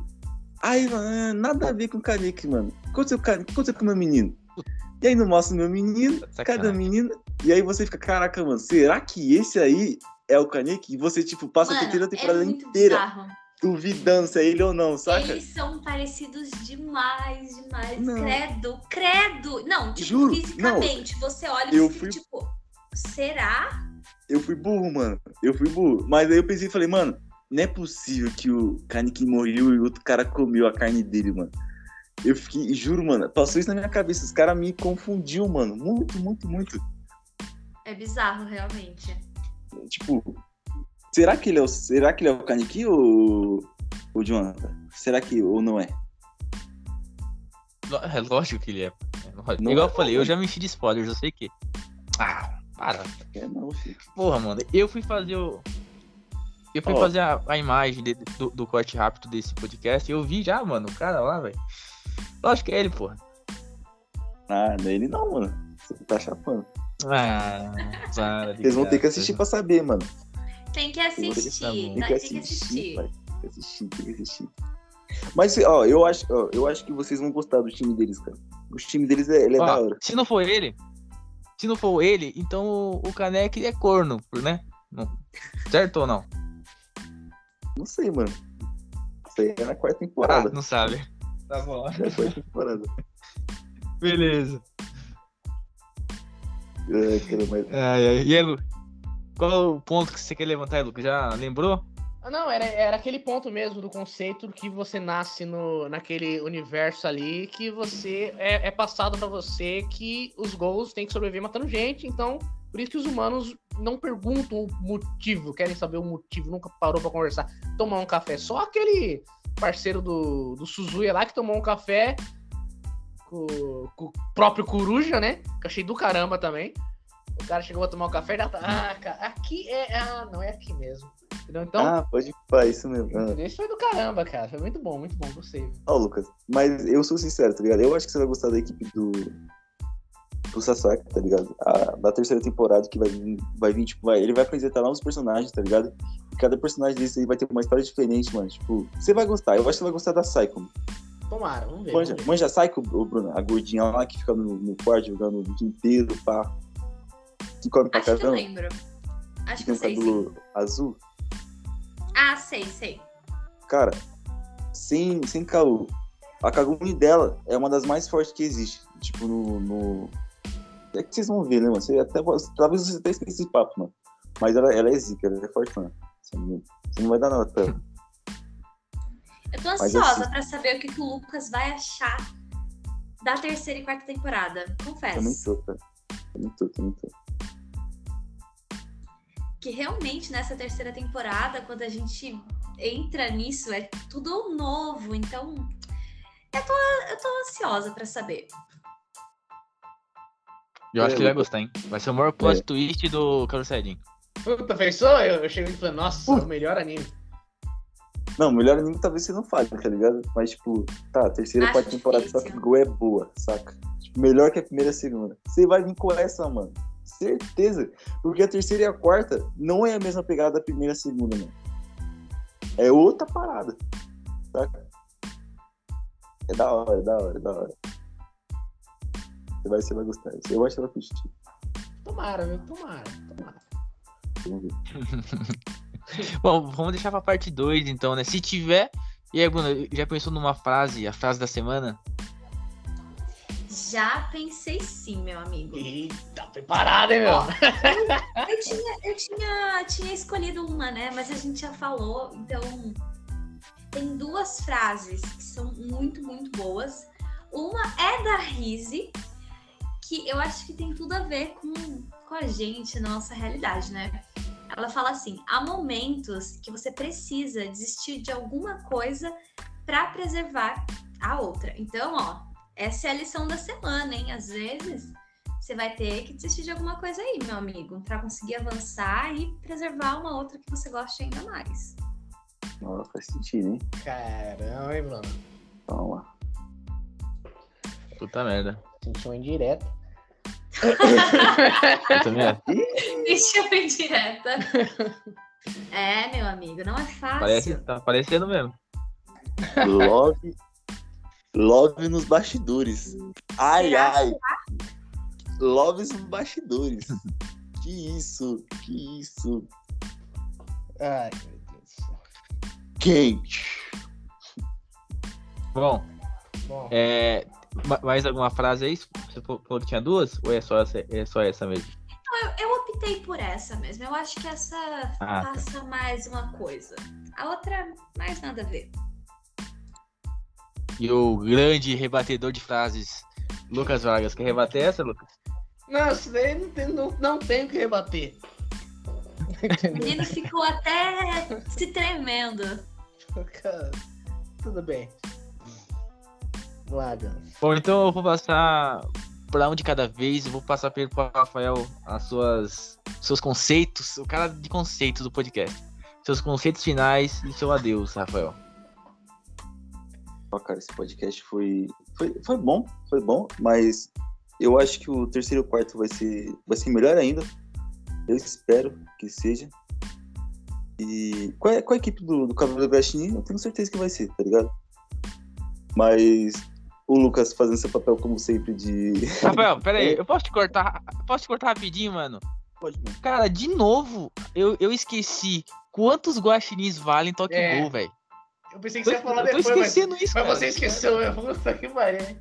Aí, mano, nada a ver com o Kaneki, mano. O que aconteceu, com o Kaneki? O que aconteceu com o meu menino? E aí não mostra o meu menino, Sacanagem. cada menino. E aí você fica, caraca, mano, será que esse aí é o Kaneki? E você, tipo, passa a Mano, terceira temporada é inteira bizarro. duvidando se é ele ou não, saca? Eles são parecidos demais, demais. Não. Credo, credo. Não, tipo, Juro, fisicamente, você olha e fui- tipo, será? Eu fui burro, mano. Eu fui burro. Mas aí eu pensei e falei, mano, não é possível que o Kaneki morreu e o outro cara comeu a carne dele, mano. Eu fiquei, juro, mano, passou isso na minha cabeça. Os caras me confundiu, mano. Muito, muito, muito. É bizarro, realmente. Tipo, será que ele é o, será que ele é o Kaneki ou o Jonathan? Será que ou não é? É lógico que ele é. É. Não Igual é, eu falei, eu já me enchi de spoilers, eu sei que. Ah, para. É não, filho. Porra, mano, eu fui fazer o. Eu fui Ó. fazer a, a imagem de- do, do corte rápido desse podcast e eu vi já, mano, o cara lá, velho. Lógico que é ele, porra. Ah, não é ele não, mano. Você tá chapando. Ah, para de Vocês vão ter que assistir pra saber, mano. Tem que assistir. Tem né? que assistir. Tem que assistir, tem que assistir. Mas, ó, eu acho, ó, eu acho que vocês vão gostar do time deles, cara. O time deles é, ele é Ó, da hora. Se não for ele, se não for ele, então o, Kaneki é corno, né? Certo ou não? Não sei, mano. Isso aí é na quarta Ah, temporada. não sabe. Tá bom. É na quarta temporada. Beleza. É, cara, mas... Ai. E aí, Lu? Qual o ponto que você quer levantar aí, Lu? Já lembrou? Ah, não, era, era aquele ponto mesmo do conceito que você nasce no, naquele universo ali que você é, é passado pra você que os gols têm que sobreviver matando gente, então por isso que os humanos não perguntam o motivo, querem saber o motivo, nunca parou pra conversar, tomar um café. Só aquele parceiro do, do Suzuya lá que tomou um café com, com o próprio Coruja, né? Que eu achei do caramba também. O cara chegou a tomar um café e já tá. Ah, cara, aqui é. Ah, não é aqui mesmo. Entendeu? Então, Ah, pode falar isso mesmo. Ah. esse foi do caramba, cara. Foi muito bom, muito bom. Gostei. Ó, Lucas, mas eu sou sincero, tá ligado? Eu acho que você vai gostar da equipe do. Do Sasaki, tá ligado? A, da terceira temporada que vai vir, vai vir, tipo, vai, ele vai apresentar novos personagens, tá ligado? E cada personagem desse aí vai ter uma história diferente, mano. Tipo, você vai gostar. Eu acho que você vai gostar da Psycho. Tomara, vamos ver. Manja, vamos ver. manja a Psycho, ô, Bruno? A gordinha lá que fica no, no quarto jogando o dia inteiro, pá. Que come pra Acho que eu caramba. lembro. Acho Que eu um sei, sim. cabelo azul. Ah, sei, sei. Cara, sem, sem caô, a Kagumi dela é uma das mais fortes que existe. Tipo, no. no... É que vocês vão ver, né, mano? Você até, talvez você até esqueça esse papo, mano. Mas ela, ela é zica, ela é forte, mano. Você não, você não vai dar nada pra ela. Eu tô ansiosa assim- pra saber o que, que o Lucas vai achar da terceira e quarta temporada. Também Confesso. tô, cara. Também tô, também tô. Que realmente nessa terceira temporada, quando a gente entra nisso, é tudo novo. Então, eu tô, eu tô ansiosa pra saber. Eu acho É, que ele vai gostar, hein? Vai ser o maior plot É. twist do Carussadinho. Puta, pensou? Eu, eu cheguei e falei, nossa, é o melhor anime. Não, melhor anime talvez você não fale, tá ligado? Mas, tipo, tá, a terceira e Acho quarta temporada de difícil. Sakugou é boa, saca? Tipo, melhor que a primeira e a segunda. Você vai vir com essa, mano. Certeza. Porque a terceira e a quarta não é a mesma pegada da primeira e a segunda, mano. É outra parada. Saca? É da hora, é da hora, é da hora. Você vai, você vai gostar. Eu acho que você vai curtir. Tomara, viu? Tomara, tomara. Vamos ver. Bom, vamos deixar pra parte 2, então, né? Se tiver. E aí, Bruno, já pensou numa frase, a frase da semana? Já pensei sim, meu amigo. Eita, preparado, hein, meu? Ó, Eu tinha, eu tinha, tinha escolhido uma, né? Mas a gente já falou, então tem duas frases que são muito, muito boas. Uma é da Rise, que eu acho que tem tudo a ver com, com a gente, na nossa realidade, né? Ela fala assim: há momentos que você precisa desistir de alguma coisa para preservar a outra. Então, ó, essa é a lição da semana, hein? Às vezes você vai ter que desistir de alguma coisa aí, meu amigo, para conseguir avançar e preservar uma outra que você goste ainda mais. Ó, faz sentido, hein? Caramba, hein, Bruno? Vamos lá. Puta merda. Senti uma indireta. Eu também acho. Deixa eu ir direta. É, meu amigo, não é fácil. Parece, tá parecendo mesmo. Love. Love nos bastidores. Ai, Será? ai. Love nos bastidores. Que isso, que isso. Ai, meu Deus do céu. Quente. Bom, Bom, é, mais alguma frase aí? Você falou que tinha duas? Ou é só essa, é só essa mesmo? Eu, eu optei por essa mesmo. Eu acho que essa Ah, tá. passa mais uma coisa. A outra, mais nada a ver. E o grande rebatedor de frases, Lucas Vargas. Quer rebater essa, Lucas? não, isso daí não tem, não, não tem o que rebater. O menino ficou até se tremendo. Cara, Tudo bem. Gans. Bom, então eu vou passar pra um de cada vez. Eu vou passar primeiro pro Rafael as suas seus conceitos, o cara de conceitos do podcast. Seus conceitos finais e seu adeus, Rafael. Ó, cara, esse podcast foi, foi, foi bom, foi bom, mas eu acho que o terceiro e quarto vai ser, vai ser melhor ainda. Eu espero que seja. E com a, com a equipe do, do Cavaleiro Guaxinim, eu tenho certeza que vai ser, tá ligado? Mas o Lucas fazendo seu papel como sempre de. Rafael, pera aí, eu posso te cortar? Posso te cortar rapidinho, mano? Pode, mano. Cara, de novo, eu, eu esqueci quantos guaxinins valem Tokyo É. Ghoul, velho. Eu pensei que Tô, você ia falar eu tô depois, mas, esquecendo isso, mas cara. você esqueceu, meu. Puta que pariu.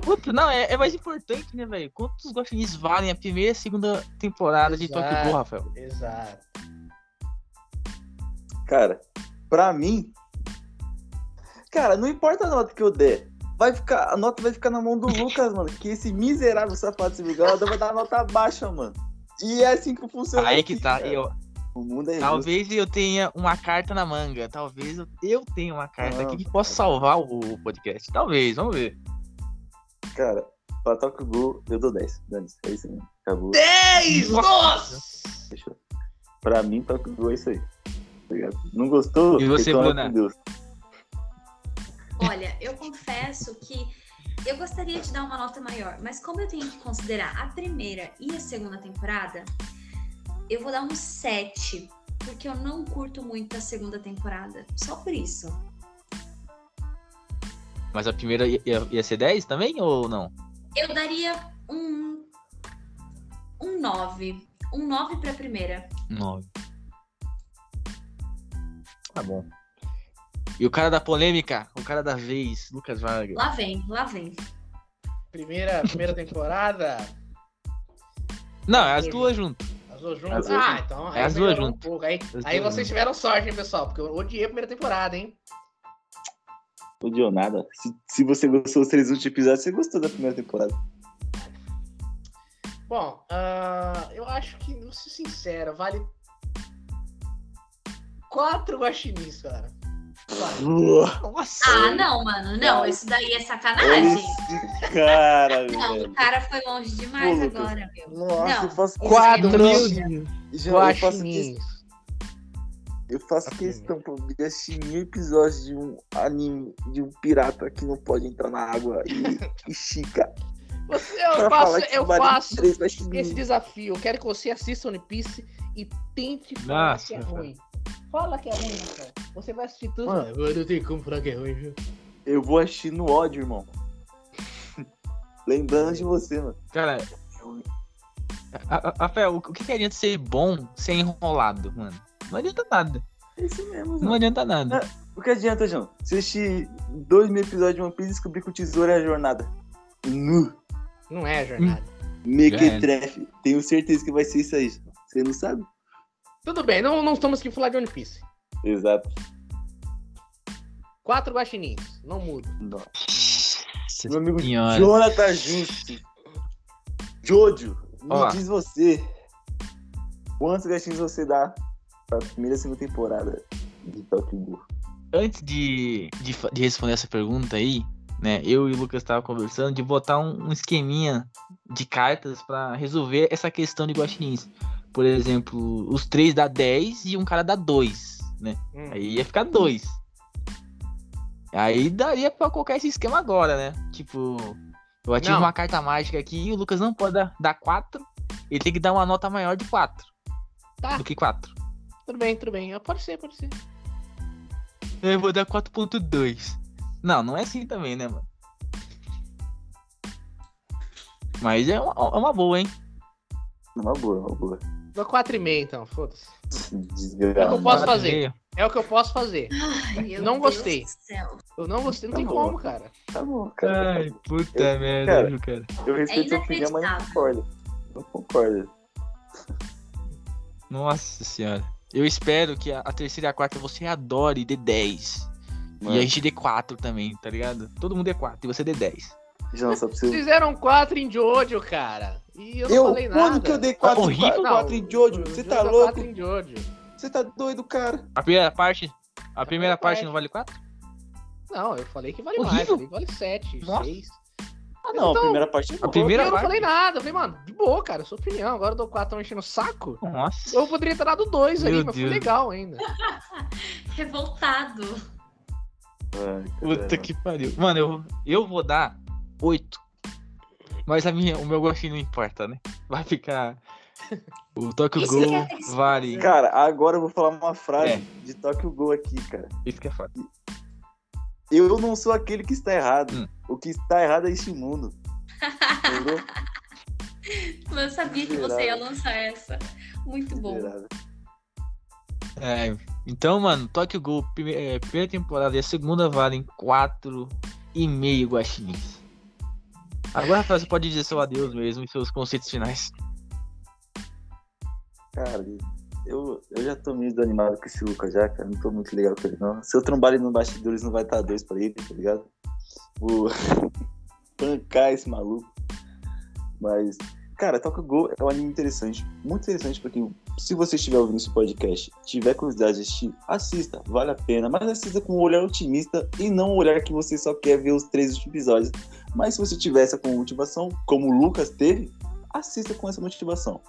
Puta, não, é, é mais importante, né, velho? Quantos guaxinins valem a primeira e a segunda temporada de Tokyo Exato. Ghoul, Rafael? Exato. Cara, pra mim. Cara, não importa a nota que eu der. Vai ficar, a nota vai ficar na mão do Lucas, mano. Que esse miserável safado se ligado vai dar nota baixa, mano. E é assim que funciona. Aí aqui, que tá. cara. Eu, O mundo é justo. talvez eu tenha uma carta na manga. Talvez eu, eu tenha uma carta Não. aqui que possa salvar o podcast. Talvez, vamos ver. Cara, pra Tokyo Ghoul, eu dou 10. Dane-se, é isso mesmo. Acabou. 10! Nossa! Fechou. Pra mim, Tokyo Ghoul é isso aí. tá ligado? Não gostou? E você, Reclama Bruna? Deus. Olha, eu confesso que eu gostaria de dar uma nota maior, mas como eu tenho que considerar a primeira e a segunda temporada, eu vou dar um 7, porque eu não curto muito a segunda temporada. Só por isso. Mas a primeira ia, ia- ser 10 também ou não? Eu daria um. Um 9. Um 9 pra primeira. 9. Tá bom. E o cara da polêmica, o cara da vez, Lucas Vargas. Lá vem, lá vem. Primeira, primeira temporada, Não, é as duas juntas. as duas juntas. As duas ah, juntas. então É aí as duas um juntas. pouco. Aí, As aí duas vocês tiveram sorte, hein, pessoal? Porque eu odiei a primeira temporada, hein? Não odiou nada. Se, se você gostou dos três últimos episódios, você gostou da primeira temporada. Bom, ah, eu acho que, vou ser sincero, vale quatro guaxinins, cara. Nossa! Ah, não, mano. Não, isso daí é sacanagem. Esse cara, Não, velho. o cara foi longe demais Pô, Lucas. agora, meu. Nossa, Não. eu faço Quatro questão-. Já, eu faço, que- guaxinins. eu faço questão pra ver assistir mil episódios de um anime de um pirata que não pode entrar na água e, e chica. Você, eu faço, eu faço três esse desafio. Eu quero que você assista One Piece e tente falar Nossa, que é ruim. Fala que é ruim, Rafael. Você vai assistir tudo. Mano. Agora não tem como falar que é ruim, viu? Eu vou assistir no ódio, irmão. Lembrando de você, mano. Cara, a- a- Rafael, o que que adianta ser bom sem enrolado, mano? Não adianta nada. É isso mesmo, Não mano. adianta nada. O que adianta, João? Você assistir dois mil episódios de One Piece e descobrir que o tesouro é a jornada. Nu. Não é jornada. Mequetrefe. Tenho certeza que vai ser isso aí. Você não sabe? Tudo bem, não, não estamos aqui falar de One Piece. Exato. Quatro guaxinins, não muda. Nossa. Nossa Meu amigo senhora. Jonathan Justo. Jojo, me Ó. diz você. Quantos gatinhos você dá pra primeira e segunda temporada de Tokyo Ghoul? Antes de, de, de responder essa pergunta aí, né, eu e o Lucas estavam conversando de botar um, um esqueminha de cartas pra resolver essa questão de guaxinins. Por exemplo, os três dá 10 e um cara dá 2, né? Hum. Aí ia ficar 2. Aí daria pra colocar esse esquema agora, né? Tipo, eu ativo Não. uma carta mágica aqui e o Lucas não pode dar, dar 4. Ele tem que dar uma nota maior de 4 Tá, do que 4. tudo bem, tudo bem. Pode ser, pode ser. Eu vou dar 4.2. Não, não é assim também, né, mano? Mas é uma, é uma boa, hein? Uma boa, uma boa. Dou quatro e meio, então, foda-se. Desgraçado. Eu não posso Quatro e fazer. É o que eu posso fazer. Ai, Não Deus gostei. Eu não gostei, não Tá tem bom. como, cara. Tá bom, cara. Ai, puta Eu- merda, cara. cara? Eu respeito É sua opinião, mas não concordo. Não concordo. Nossa senhora. Eu espero que a, a terceira e a quarta você adore e dê 10. Mano, E a gente dê 4 também, tá ligado? Todo mundo dê 4 e você dê 10. João, só você. fizeram quatro em Jojo, cara. E eu não Eu, falei nada. quando que eu dei 4 horrível. Não, quatro em Jojo? Você tá é louco? em Jojo. Você tá doido, cara? A primeira parte. A primeira parte parte. não vale 4? Não, eu falei que vale mais. Horrível. Falei que vale sete, Nossa. seis. Ah, não, Então, a primeira parte é a boa. primeira- eu não parte. falei nada. Eu falei, mano, de boa, cara, sua opinião. Agora eu dou quatro tão enchendo o saco. Nossa. Eu poderia ter dado dois ali, Meu mas foi legal ainda. Revoltado. Ai, Puta que pariu. Mano, eu, eu vou dar 8. Mas a minha, o meu gostinho não importa, né? Vai ficar. O Tokyo Isso Ghoul é vale. Cara, agora eu vou falar uma frase É. de Tokyo Ghoul aqui, cara. Isso que é foda. Eu não sou aquele que está errado. Hum. O que está errado é este mundo. Entendeu? Eu sabia que você ia lançar essa. Muito bom. É, então, mano, Tokyo prime- é, primeira temporada e a segunda valem 4,5 guaxinins. Agora, Rafael, você pode dizer seu adeus mesmo e seus conceitos finais. Cara, eu, eu já tô meio desanimado com esse Lucas já, cara. Não tô muito legal com ele, não. Se eu trombar ele no bastidores, não vai estar dois pra ele, tá ligado? Vou pancar esse maluco. Mas, cara, Toca Gol é um anime interessante. Muito interessante pra quem. Se você estiver ouvindo esse podcast, tiver curiosidade de assistir, assista, vale a pena. Mas assista com um olhar otimista e não um olhar que você só quer ver os três últimos episódios. Mas se você tiver essa motivação, como o Lucas teve, assista com essa motivação.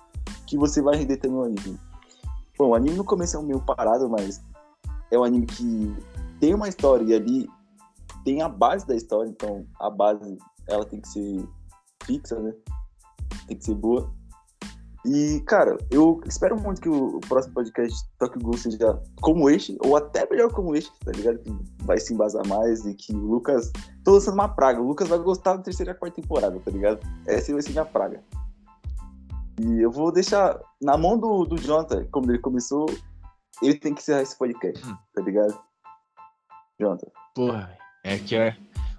Que você vai render também o anime. Bom, o anime no começo é um meio parado, mas é um anime que tem uma história e ali tem a base da história, então a base ela tem que ser fixa, né? Tem que ser boa. E, cara, eu espero muito que o próximo podcast Tokyo Ghoul seja como este, ou até melhor como este, tá ligado? Que vai se embasar mais e que o Lucas. Tô lançando uma praga. O Lucas vai gostar da terceira e quarta temporada, tá ligado? Essa vai ser minha praga. E eu vou deixar na mão do, do Jonathan, como ele começou, ele tem que encerrar esse podcast, hum. tá ligado? Jonathan. Porra, é que é,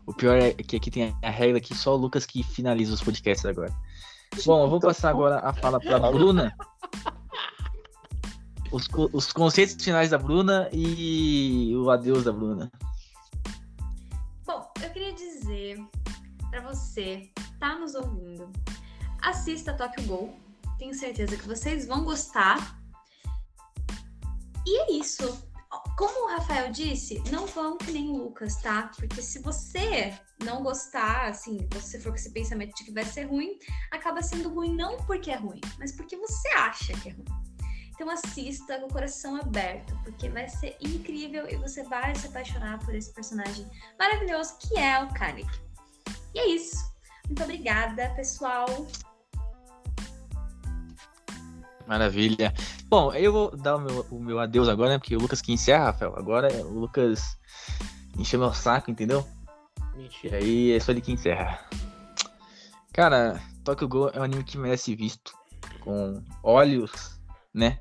o pior é que aqui tem a regra que só o Lucas que finaliza os podcasts agora. Bom, eu vou passar agora a fala para a Bruna. Os, os conceitos finais da Bruna e o adeus da Bruna. Bom, eu queria dizer para você, tá nos ouvindo, assista Tokyo Gol tenho certeza que vocês vão gostar. E é isso. Como o Rafael disse, não vão que nem o Lucas, tá? Porque se você não gostar, assim, você for com esse pensamento de que vai ser ruim, acaba sendo ruim não porque é ruim, mas porque você acha que é ruim. Então assista com o coração aberto, porque vai ser incrível e você vai se apaixonar por esse personagem maravilhoso que é o Kanek. E é isso. Muito obrigada, pessoal. Maravilha. Bom, eu vou dar o meu, o meu adeus agora, né? Porque o Lucas que encerra, Rafael. Agora é o Lucas encheu meu saco, entendeu? Mentira. E aí é só ele que encerra. Cara, Tokyo Ghoul é um anime que merece visto com olhos, né?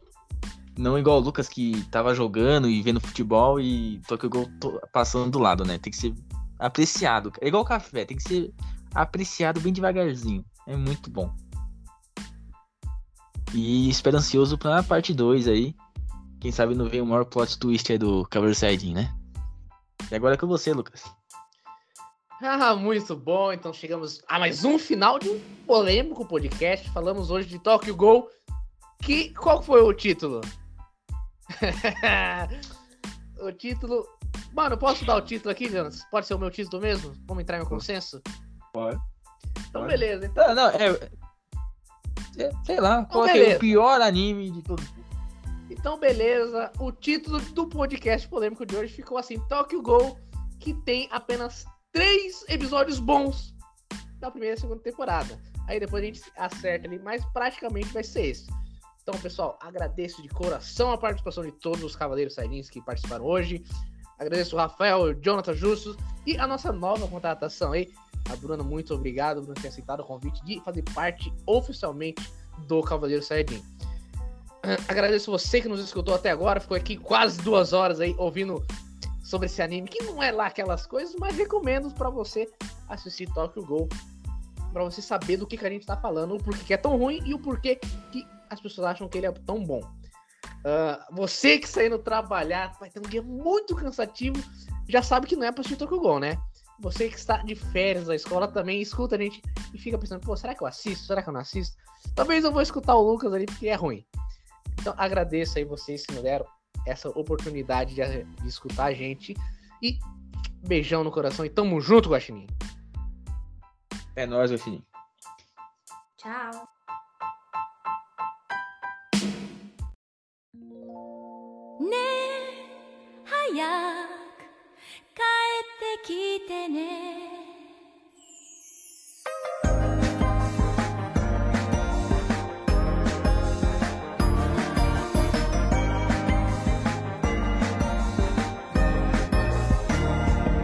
Não igual o Lucas que tava jogando e vendo futebol e Tokyo Ghoul passando do lado, né? Tem que ser apreciado. É igual café, tem que ser apreciado bem devagarzinho. É muito bom. E espero ansioso pra parte 2 aí. Quem sabe não vem o maior plot twist aí do Cavaleiro Saiyajin, né? E agora é com você, Lucas. Ah, muito bom. Então chegamos a mais um final de um polêmico podcast. Falamos hoje de Tokyo Gol. Que, qual foi o título? o título. Mano, posso dar o título aqui, Jonas? Pode ser o meu título mesmo? Vamos entrar em um consenso? Pode. Então, Pode. beleza. Então... Não, não, é, sei lá, qual é o pior anime de todos. Então, beleza. O título do podcast polêmico de hoje ficou assim: Tokyo Gol, que tem apenas três episódios bons da primeira e segunda temporada. Aí depois a gente acerta ali, mas praticamente vai ser esse. Então, pessoal, agradeço de coração a participação de todos os Cavaleiros Saiyans que participaram hoje. Agradeço o Rafael, Jonathan Justus e a nossa nova contratação aí, a Bruna, muito obrigado por ter aceitado o convite de fazer parte oficialmente do Cavaleiro Saiyajin. Agradeço você que nos escutou até agora, ficou aqui quase duas horas aí ouvindo sobre esse anime, que não é lá aquelas coisas, mas recomendo para você assistir Tokyo Gol, para você saber do que, que a gente tá falando, o porquê que é tão ruim e o porquê que as pessoas acham que ele é tão bom. Uh, você que saindo trabalhar, vai ter um dia muito cansativo, já sabe que não é pra assistir Tokyo Gol, né? Você que está de férias da escola também escuta a gente e fica pensando, pô, será que eu assisto? Será que eu não assisto? Talvez eu vou escutar o Lucas ali porque é ruim. Então agradeço aí vocês que me deram essa oportunidade de, de escutar a gente. E beijão no coração e tamo junto, Guaxinim. É nóis, Guaxinim. Tchau. ねえ早く帰ってきてね。